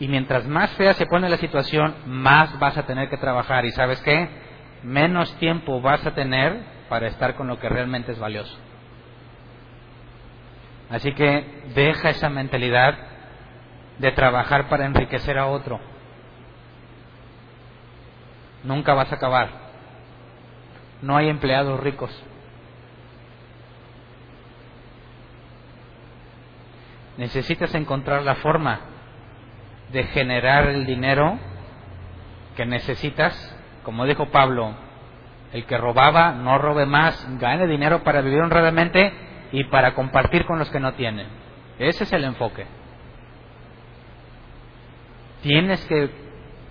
Y mientras más fea se pone la situación, más vas a tener que trabajar. ¿Y sabes qué? Menos tiempo vas a tener para estar con lo que realmente es valioso. Así que deja esa mentalidad de trabajar para enriquecer a otro. Nunca vas a acabar. No hay empleados ricos. Necesitas encontrar la forma de generar el dinero que necesitas, como dijo Pablo, el que robaba no robe más, gane dinero para vivir honradamente y para compartir con los que no tienen. Ese es el enfoque. Tienes que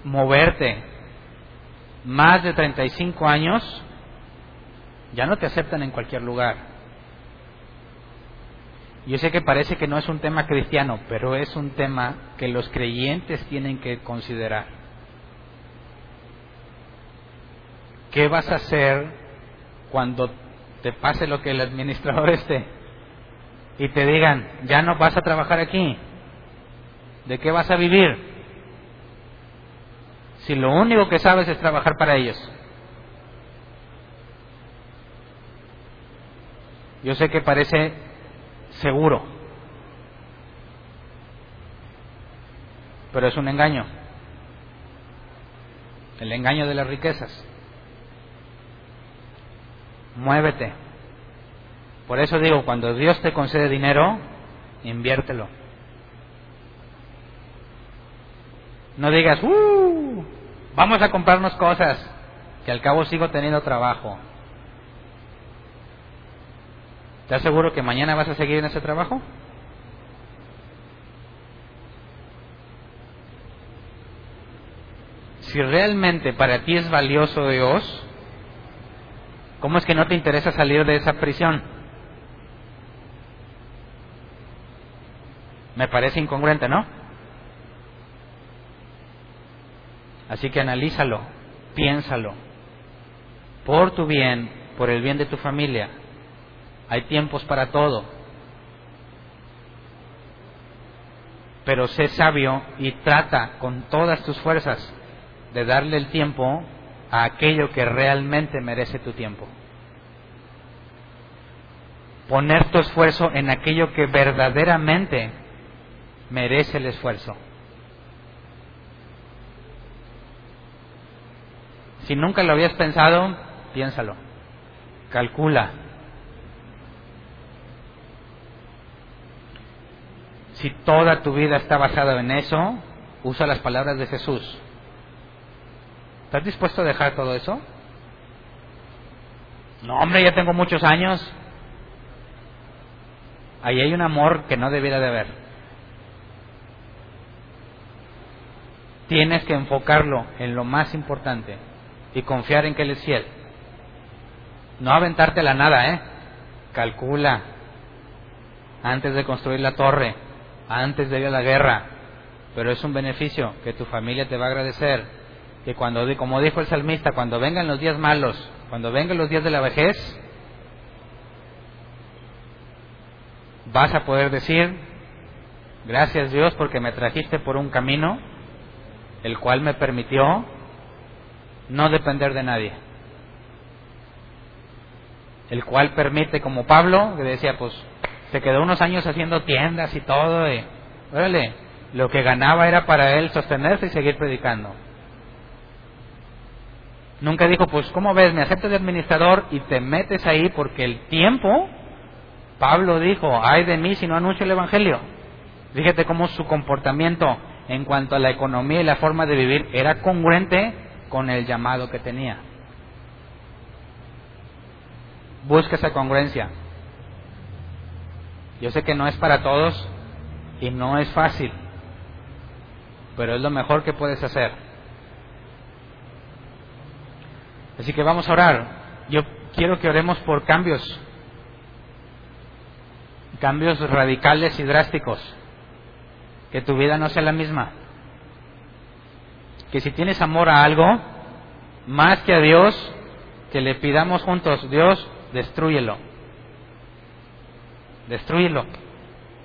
moverte más de 35 años, ya no te aceptan en cualquier lugar. Yo sé que parece que no es un tema cristiano, pero es un tema que los creyentes tienen que considerar. ¿qué vas a hacer cuando te pase lo que el administrador esté y te digan, ya no vas a trabajar aquí? ¿De qué vas a vivir? Si lo único que sabes es trabajar para ellos. Yo sé que parece seguro, pero es un engaño. El engaño de las riquezas. Muévete. Por eso digo, cuando Dios te concede dinero, inviértelo. No digas, uh, vamos a comprarnos cosas, que al cabo sigo teniendo trabajo. ¿Te aseguro que mañana vas a seguir en ese trabajo? Si realmente para ti es valioso Dios, ¿cómo es que no te interesa salir de esa prisión? Me parece incongruente, ¿no? Así que analízalo, piénsalo, por tu bien, por el bien de tu familia. Hay tiempos para todo. Pero sé sabio y trata con todas tus fuerzas de darle el tiempo a aquello que realmente merece tu tiempo. Poner tu esfuerzo en aquello que verdaderamente merece el esfuerzo. Si nunca lo habías pensado, piénsalo. Calcula. Si toda tu vida está basada en eso, usa las palabras de Jesús. ¿Estás dispuesto a dejar todo eso? No, hombre, ya tengo muchos años. Ahí hay un amor que no debiera de haber. Tienes que enfocarlo en lo más importante y confiar en que Él es fiel. No aventarte la nada, ¿eh? Calcula antes de construir la torre, antes de ir a la guerra, pero es un beneficio que tu familia te va a agradecer, que cuando, como dijo el salmista, cuando vengan los días malos, cuando vengan los días de la vejez, vas a poder decir, gracias Dios porque me trajiste por un camino el cual me permitió no depender de nadie. El cual permite, como Pablo, que decía, pues se quedó unos años haciendo tiendas y todo, y, órale, lo que ganaba era para él sostenerse y seguir predicando. Nunca dijo, pues, ¿cómo ves? Me acepto de administrador y te metes ahí porque el tiempo, Pablo dijo, ay de mí si no anuncio el Evangelio. Fíjate cómo su comportamiento en cuanto a la economía y la forma de vivir era congruente con el llamado que tenía. Busca esa congruencia. Yo sé que no es para todos y no es fácil, pero es lo mejor que puedes hacer. Así que vamos a orar. Yo quiero que oremos por cambios, cambios radicales y drásticos, que tu vida no sea la misma que si tienes amor a algo, más que a Dios, que le pidamos juntos, Dios, destruyelo. Destruyelo.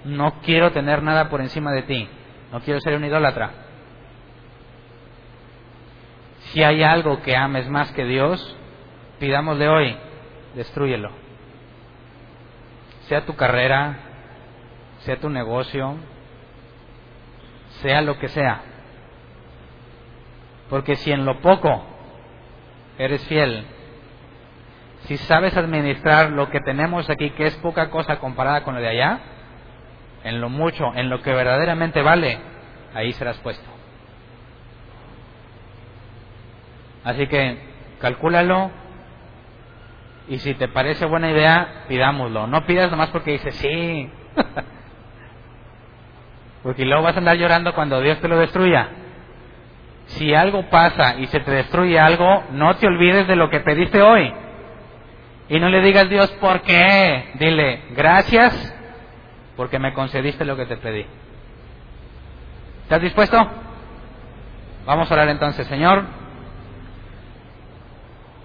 No quiero tener nada por encima de ti. No quiero ser un idólatra. Si hay algo que ames más que Dios, pidámosle hoy, destruyelo. Sea tu carrera, sea tu negocio, sea lo que sea. Porque si en lo poco eres fiel, si sabes administrar lo que tenemos aquí, que es poca cosa comparada con lo de allá, en lo mucho, en lo que verdaderamente vale, ahí serás puesto. Así que calcúlalo y si te parece buena idea, pidámoslo. No pidas nomás porque dices sí. [LAUGHS] porque luego vas a andar llorando cuando Dios te lo destruya si algo pasa y se te destruye algo, no te olvides de lo que pediste hoy. Y no le digas Dios, ¿por qué? Dile, gracias porque me concediste lo que te pedí. ¿Estás dispuesto? Vamos a orar entonces, Señor.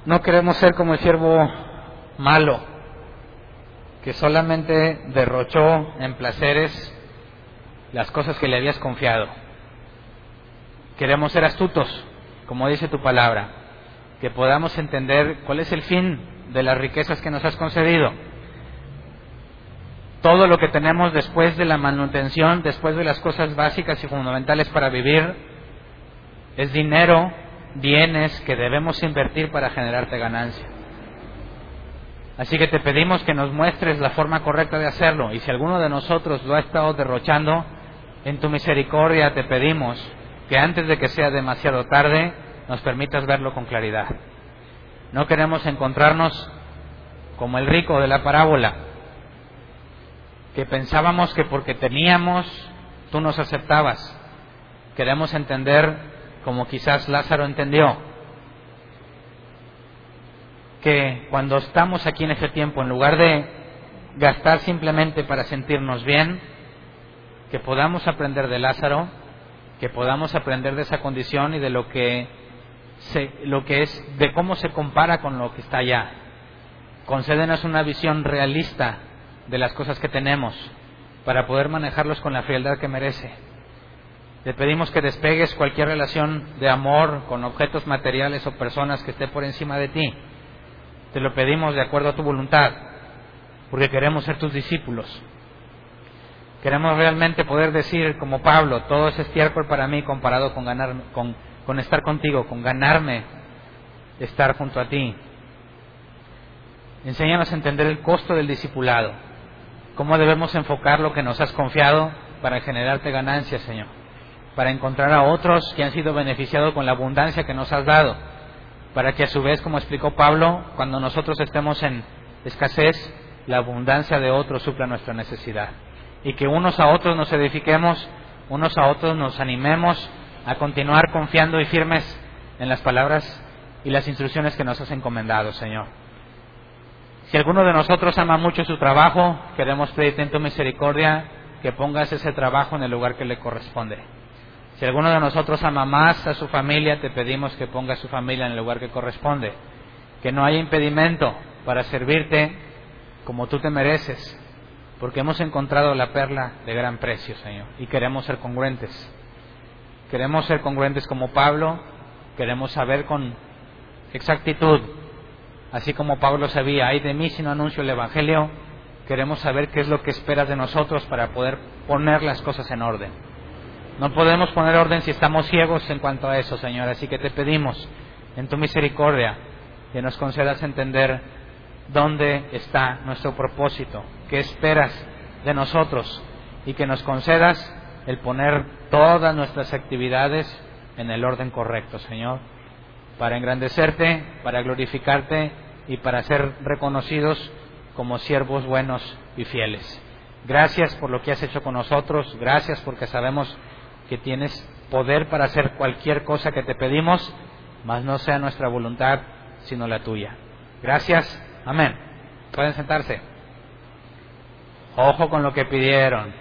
No queremos ser como el siervo malo, que solamente derrochó en placeres las cosas que le habías confiado. Queremos ser astutos, como dice tu palabra, que podamos entender cuál es el fin de las riquezas que nos has concedido. Todo lo que tenemos después de la manutención, después de las cosas básicas y fundamentales para vivir, es dinero, bienes que debemos invertir para generarte ganancia. Así que te pedimos que nos muestres la forma correcta de hacerlo y si alguno de nosotros lo ha estado derrochando, en tu misericordia te pedimos que antes de que sea demasiado tarde nos permitas verlo con claridad. No queremos encontrarnos como el rico de la parábola, que pensábamos que porque teníamos tú nos aceptabas. Queremos entender, como quizás Lázaro entendió, que cuando estamos aquí en ese tiempo, en lugar de gastar simplemente para sentirnos bien, que podamos aprender de Lázaro que podamos aprender de esa condición y de lo que, lo que es, de cómo se compara con lo que está allá. Concédenos una visión realista de las cosas que tenemos para poder manejarlos con la frialdad que merece. Te pedimos que despegues cualquier relación de amor con objetos materiales o personas que esté por encima de ti. Te lo pedimos de acuerdo a tu voluntad, porque queremos ser tus discípulos. Queremos realmente poder decir, como Pablo, todo es estiércol para mí comparado con, con estar contigo, con ganarme estar junto a ti. Enséñanos a entender el costo del discipulado, cómo debemos enfocar lo que nos has confiado para generarte ganancias, Señor, para encontrar a otros que han sido beneficiados con la abundancia que nos has dado, para que a su vez, como explicó Pablo, cuando nosotros estemos en escasez, la abundancia de otros supla nuestra necesidad y que unos a otros nos edifiquemos, unos a otros nos animemos a continuar confiando y firmes en las palabras y las instrucciones que nos has encomendado, Señor. Si alguno de nosotros ama mucho su trabajo, queremos pedirte en tu misericordia que pongas ese trabajo en el lugar que le corresponde. Si alguno de nosotros ama más a su familia, te pedimos que ponga su familia en el lugar que corresponde. Que no haya impedimento para servirte como tú te mereces porque hemos encontrado la perla de gran precio, Señor, y queremos ser congruentes. Queremos ser congruentes como Pablo, queremos saber con exactitud, así como Pablo sabía, hay de mí si no anuncio el Evangelio, queremos saber qué es lo que esperas de nosotros para poder poner las cosas en orden. No podemos poner orden si estamos ciegos en cuanto a eso, Señor, así que te pedimos en tu misericordia que nos concedas entender dónde está nuestro propósito, qué esperas de nosotros y que nos concedas el poner todas nuestras actividades en el orden correcto, Señor, para engrandecerte, para glorificarte y para ser reconocidos como siervos buenos y fieles. Gracias por lo que has hecho con nosotros, gracias porque sabemos que tienes poder para hacer cualquier cosa que te pedimos, mas no sea nuestra voluntad, sino la tuya. Gracias Amén. Pueden sentarse. Ojo con lo que pidieron.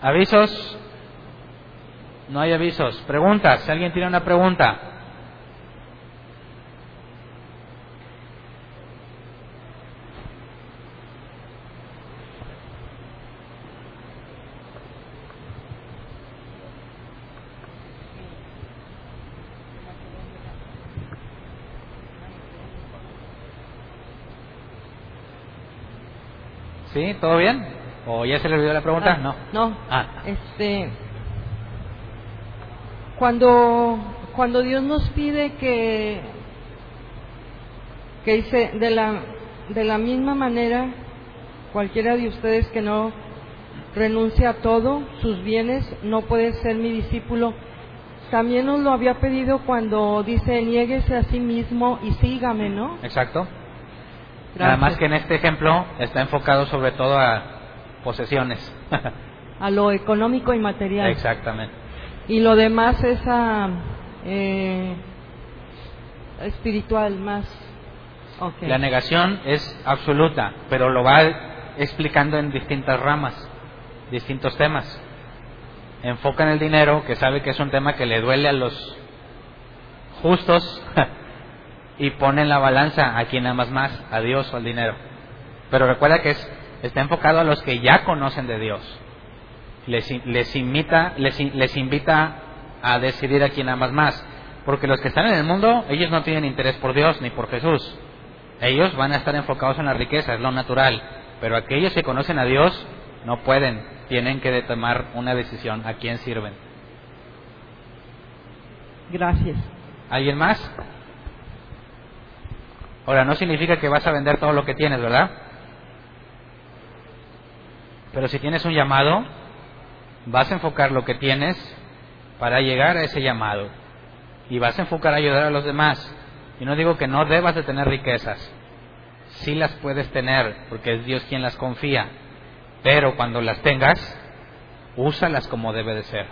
¿Avisos? No hay avisos. Preguntas. Alguien tiene una pregunta. ¿Sí? ¿Todo bien? ¿O ya se le olvidó la pregunta? Ah, no. No. Ah. Este, cuando, cuando Dios nos pide que, que dice, de la, de la misma manera, cualquiera de ustedes que no renuncia a todo, sus bienes, no puede ser mi discípulo. También nos lo había pedido cuando dice, niéguese a sí mismo y sígame, ¿no? Exacto. Nada más que en este ejemplo está enfocado sobre todo a posesiones. a lo económico y material. Exactamente. Y lo demás es a, eh, espiritual más. Okay. La negación es absoluta, pero lo va explicando en distintas ramas, distintos temas. Enfoca en el dinero, que sabe que es un tema que le duele a los justos [LAUGHS] y pone en la balanza a quien amas más, a Dios o al dinero. Pero recuerda que es, está enfocado a los que ya conocen de Dios. Les, les, invita, les, les invita a decidir a quién amas más. Porque los que están en el mundo, ellos no tienen interés por Dios ni por Jesús. Ellos van a estar enfocados en la riqueza, es lo natural. Pero aquellos que conocen a Dios no pueden, tienen que tomar una decisión a quién sirven. Gracias. ¿Alguien más? Ahora, no significa que vas a vender todo lo que tienes, ¿verdad? Pero si tienes un llamado, vas a enfocar lo que tienes para llegar a ese llamado. Y vas a enfocar a ayudar a los demás. Y no digo que no debas de tener riquezas. Sí las puedes tener, porque es Dios quien las confía. Pero cuando las tengas, úsalas como debe de ser.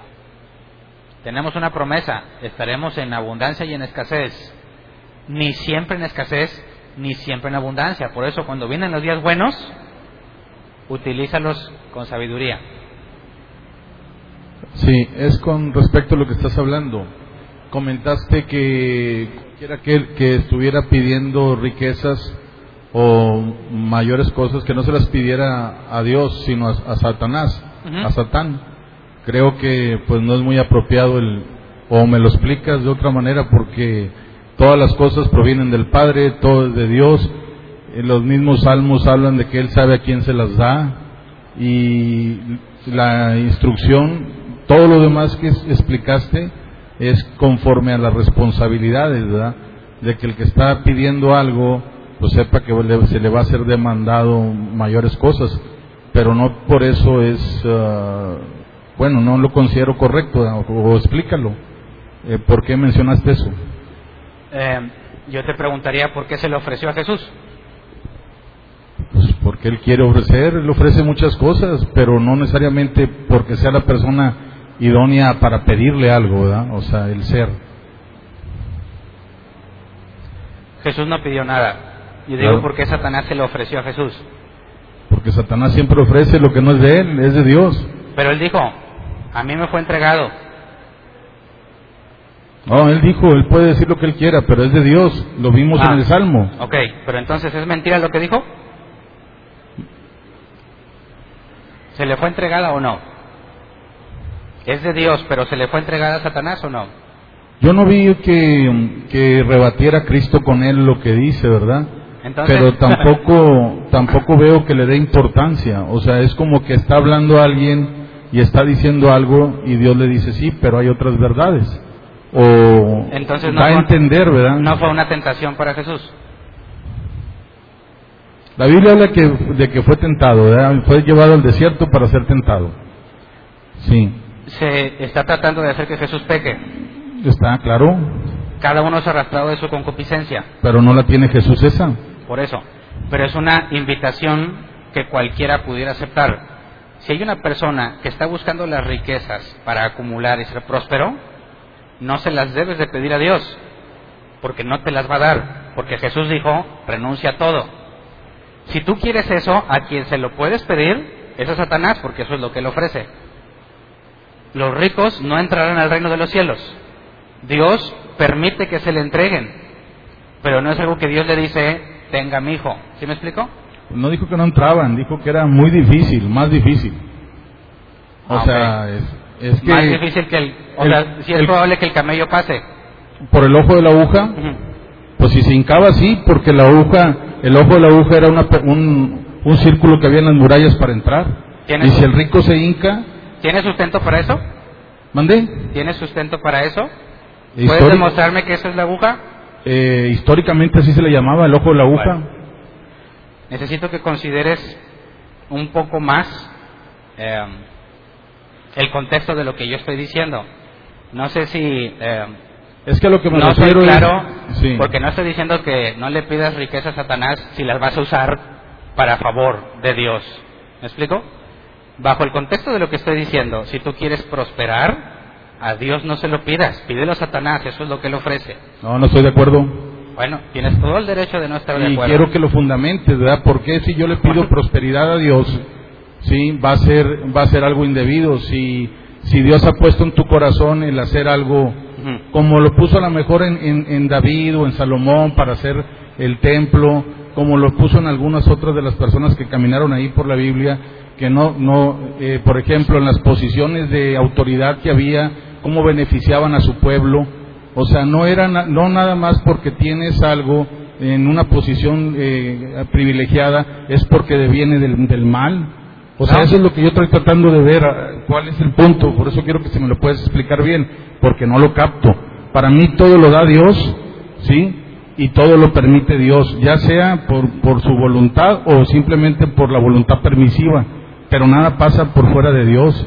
Tenemos una promesa, estaremos en abundancia y en escasez. Ni siempre en escasez, ni siempre en abundancia. Por eso cuando vienen los días buenos, utilízalos con sabiduría. Sí, es con respecto a lo que estás hablando. Comentaste que quiera que, que estuviera pidiendo riquezas o mayores cosas, que no se las pidiera a Dios, sino a, a Satanás, a Satán. Creo que pues no es muy apropiado el, o me lo explicas de otra manera, porque todas las cosas provienen del Padre, todo es de Dios. En los mismos salmos hablan de que Él sabe a quién se las da y la instrucción todo lo demás que explicaste es conforme a las responsabilidades. De que el que está pidiendo algo, pues sepa que se le va a ser demandado mayores cosas, pero no por eso es, uh, bueno, no lo considero correcto, o, explícalo. Eh, ¿Por qué mencionaste eso? Eh, yo te preguntaría por qué se le ofreció a Jesús. Pues porque Él quiere ofrecer, Él ofrece muchas cosas, pero no necesariamente porque sea la persona idónea para pedirle algo, ¿verdad? O sea, el ser. Jesús no pidió nada. Y digo Claro. por qué Satanás se le ofreció a Jesús. Porque Satanás siempre ofrece lo que no es de él, es de Dios. Pero él dijo, a mí me fue entregado. No, él dijo, él puede decir lo que él quiera, pero es de Dios. Lo vimos Ah. en el Salmo. Ok, pero entonces es mentira lo que dijo. ¿Se le fue entregada o no? Es de Dios, pero ¿se le fue entregada a Satanás o no? Yo no vi que, que rebatiera a Cristo con él lo que dice, ¿verdad? Entonces, Pero [LAUGHS] tampoco, tampoco veo que le dé importancia. O sea, es como que está hablando a alguien y está diciendo algo y Dios le dice sí, pero hay otras verdades. O Entonces no da a fue- entender, ¿verdad? no fue una tentación para Jesús. La Biblia habla que, de que fue tentado, ¿verdad? Fue llevado al desierto para ser tentado. Sí, Se está tratando de hacer que Jesús peque. está claro, Cada uno es arrastrado de su concupiscencia. pero no la tiene Jesús esa. Por eso. Pero es una invitación que cualquiera pudiera aceptar. Si hay una persona que está buscando las riquezas para acumular y ser próspero, no se las debes de pedir a Dios, porque no te las va a dar, porque Jesús dijo, renuncia a todo. Si tú quieres eso, a quien se lo puedes pedir es a Satanás, porque eso es lo que él ofrece. Los ricos no entrarán al reino de los cielos. Dios permite que se le entreguen, pero no es algo que Dios le dice, tenga mi hijo. ¿Sí me explico? No dijo que no entraban, dijo que era muy difícil, más difícil. O Ah, sea, es, es que Más difícil que el... O el- sea, si es el- probable que el camello pase. por el ojo de la aguja, pues si se hincaba sí, porque la aguja, el ojo de la aguja era una un, un círculo que había en las murallas para entrar. ¿Tiene Y si el rico se hinca, ¿Tiene sustento para eso? mandé. ¿Tiene sustento para eso? ¿Puedes Históric- demostrarme que esa es la aguja? eh, históricamente así se le llamaba, el ojo de la aguja. Bueno. Necesito que consideres un poco más eh, el contexto de lo que yo estoy diciendo. No sé si eh, Es que lo que me no soy refiero es- claro, sí. porque no estoy diciendo que no le pidas riqueza a Satanás si las vas a usar para favor de Dios. ¿Me explico? Bajo el contexto de lo que estoy diciendo, si tú quieres prosperar, a Dios no se lo pidas, pídelo a Satanás, eso es lo que él ofrece. No, no estoy de acuerdo. Bueno, tienes todo el derecho de no estar de Y acuerdo. quiero que lo fundamentes, ¿verdad? Porque si yo le pido [LAUGHS] prosperidad a Dios, sí, va a ser va a ser algo indebido. Si si Dios ha puesto en tu corazón el hacer algo como lo puso a lo mejor en, en, en David o en Salomón para hacer el templo, como lo puso en algunas otras de las personas que caminaron ahí por la Biblia, que no, no, eh, por ejemplo, en las posiciones de autoridad que había, cómo beneficiaban a su pueblo. O sea, no era no nada más porque tienes algo en una posición eh, privilegiada, es porque deviene del, del mal. O sea, eso es lo que yo estoy tratando de ver, cuál es el punto, por eso quiero que se me lo puedas explicar bien, porque no lo capto. Para mí todo lo da Dios, ¿sí? Y todo lo permite Dios, ya sea por, por su voluntad o simplemente por la voluntad permisiva, pero nada pasa por fuera de Dios.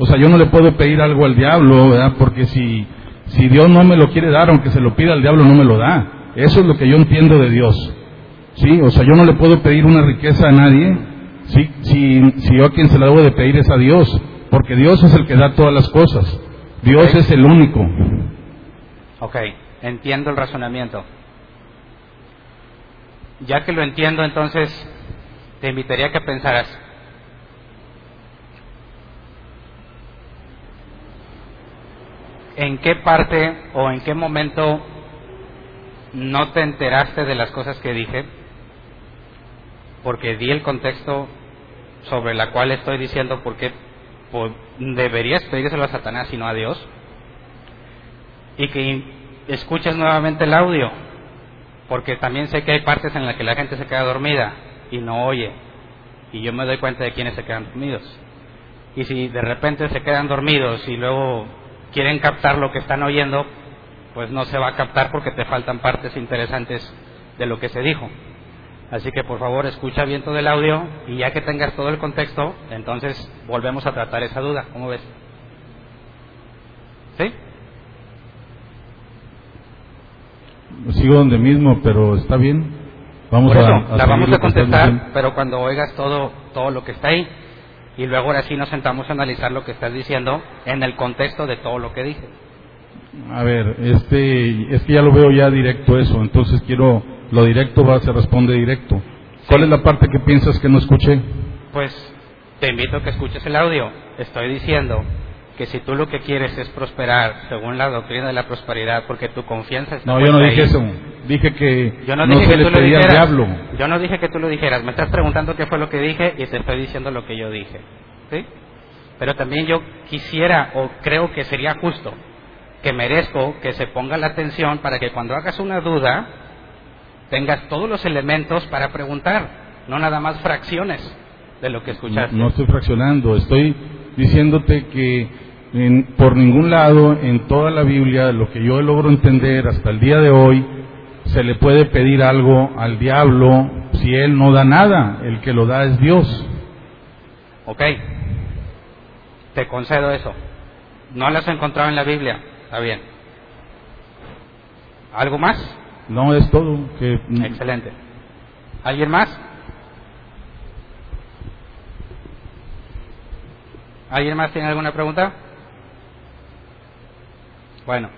O sea, yo no le puedo pedir algo al diablo, ¿verdad? Porque si, si Dios no me lo quiere dar, aunque se lo pida al diablo, no me lo da. Eso es lo que yo entiendo de Dios. ¿Sí? O sea, yo no le puedo pedir una riqueza a nadie, ¿sí? Si, si yo a quien se la debo de pedir es a Dios, porque Dios es el que da todas las cosas. Dios es el único. Ok, entiendo el razonamiento. Ya que lo entiendo, entonces te invitaría a que pensaras, ¿en qué parte o en qué momento no te enteraste de las cosas que dije? Porque di el contexto sobre la cual estoy diciendo por qué deberías pedírselo a Satanás y no a Dios. Y que escuches nuevamente el audio, porque también sé que hay partes en las que la gente se queda dormida y no oye. Y yo me doy cuenta de quiénes se quedan dormidos. Y si de repente se quedan dormidos y luego quieren captar lo que están oyendo, pues no se va a captar porque te faltan partes interesantes de lo que se dijo. Así que por favor escucha bien todo el audio y ya que tengas todo el contexto, entonces volvemos a tratar esa duda. ¿Cómo ves? ¿Sí? Sigo donde mismo, pero está bien. Vamos Por eso, a, a la vamos a contestar, pero cuando oigas todo, todo lo que está ahí, y luego ahora sí nos sentamos a analizar lo que estás diciendo en el contexto de todo lo que dije. A ver, este, es que ya lo veo ya directo eso, entonces quiero, lo directo va, se responde directo. ¿Cuál es la parte que piensas que no escuché? Pues te invito a que escuches el audio. Estoy diciendo que si tú lo que quieres es prosperar según la doctrina de la prosperidad, porque tu confianza está No, yo no dije ahí. eso. Dije que Yo no, no, dije se que le tú lo pedía al dijeras. diablo. Yo no dije que tú lo dijeras. Me estás preguntando qué fue lo que dije y te estoy diciendo lo que yo dije. ¿Sí? Pero también yo quisiera o creo que sería justo que merezco que se ponga la atención para que cuando hagas una duda tengas todos los elementos para preguntar, no nada más fracciones de lo que escuchaste. No, no estoy fraccionando, estoy diciéndote que en- por ningún lado en toda la Biblia, lo que yo logro entender hasta el día de hoy, se le puede pedir algo al diablo si él no da nada, el que lo da es Dios. Ok, te concedo eso. No las he encontrado en la Biblia, está bien. ¿Algo más? No es todo. Que, Excelente. ¿Alguien más? ¿Alguien más tiene alguna pregunta? Bueno,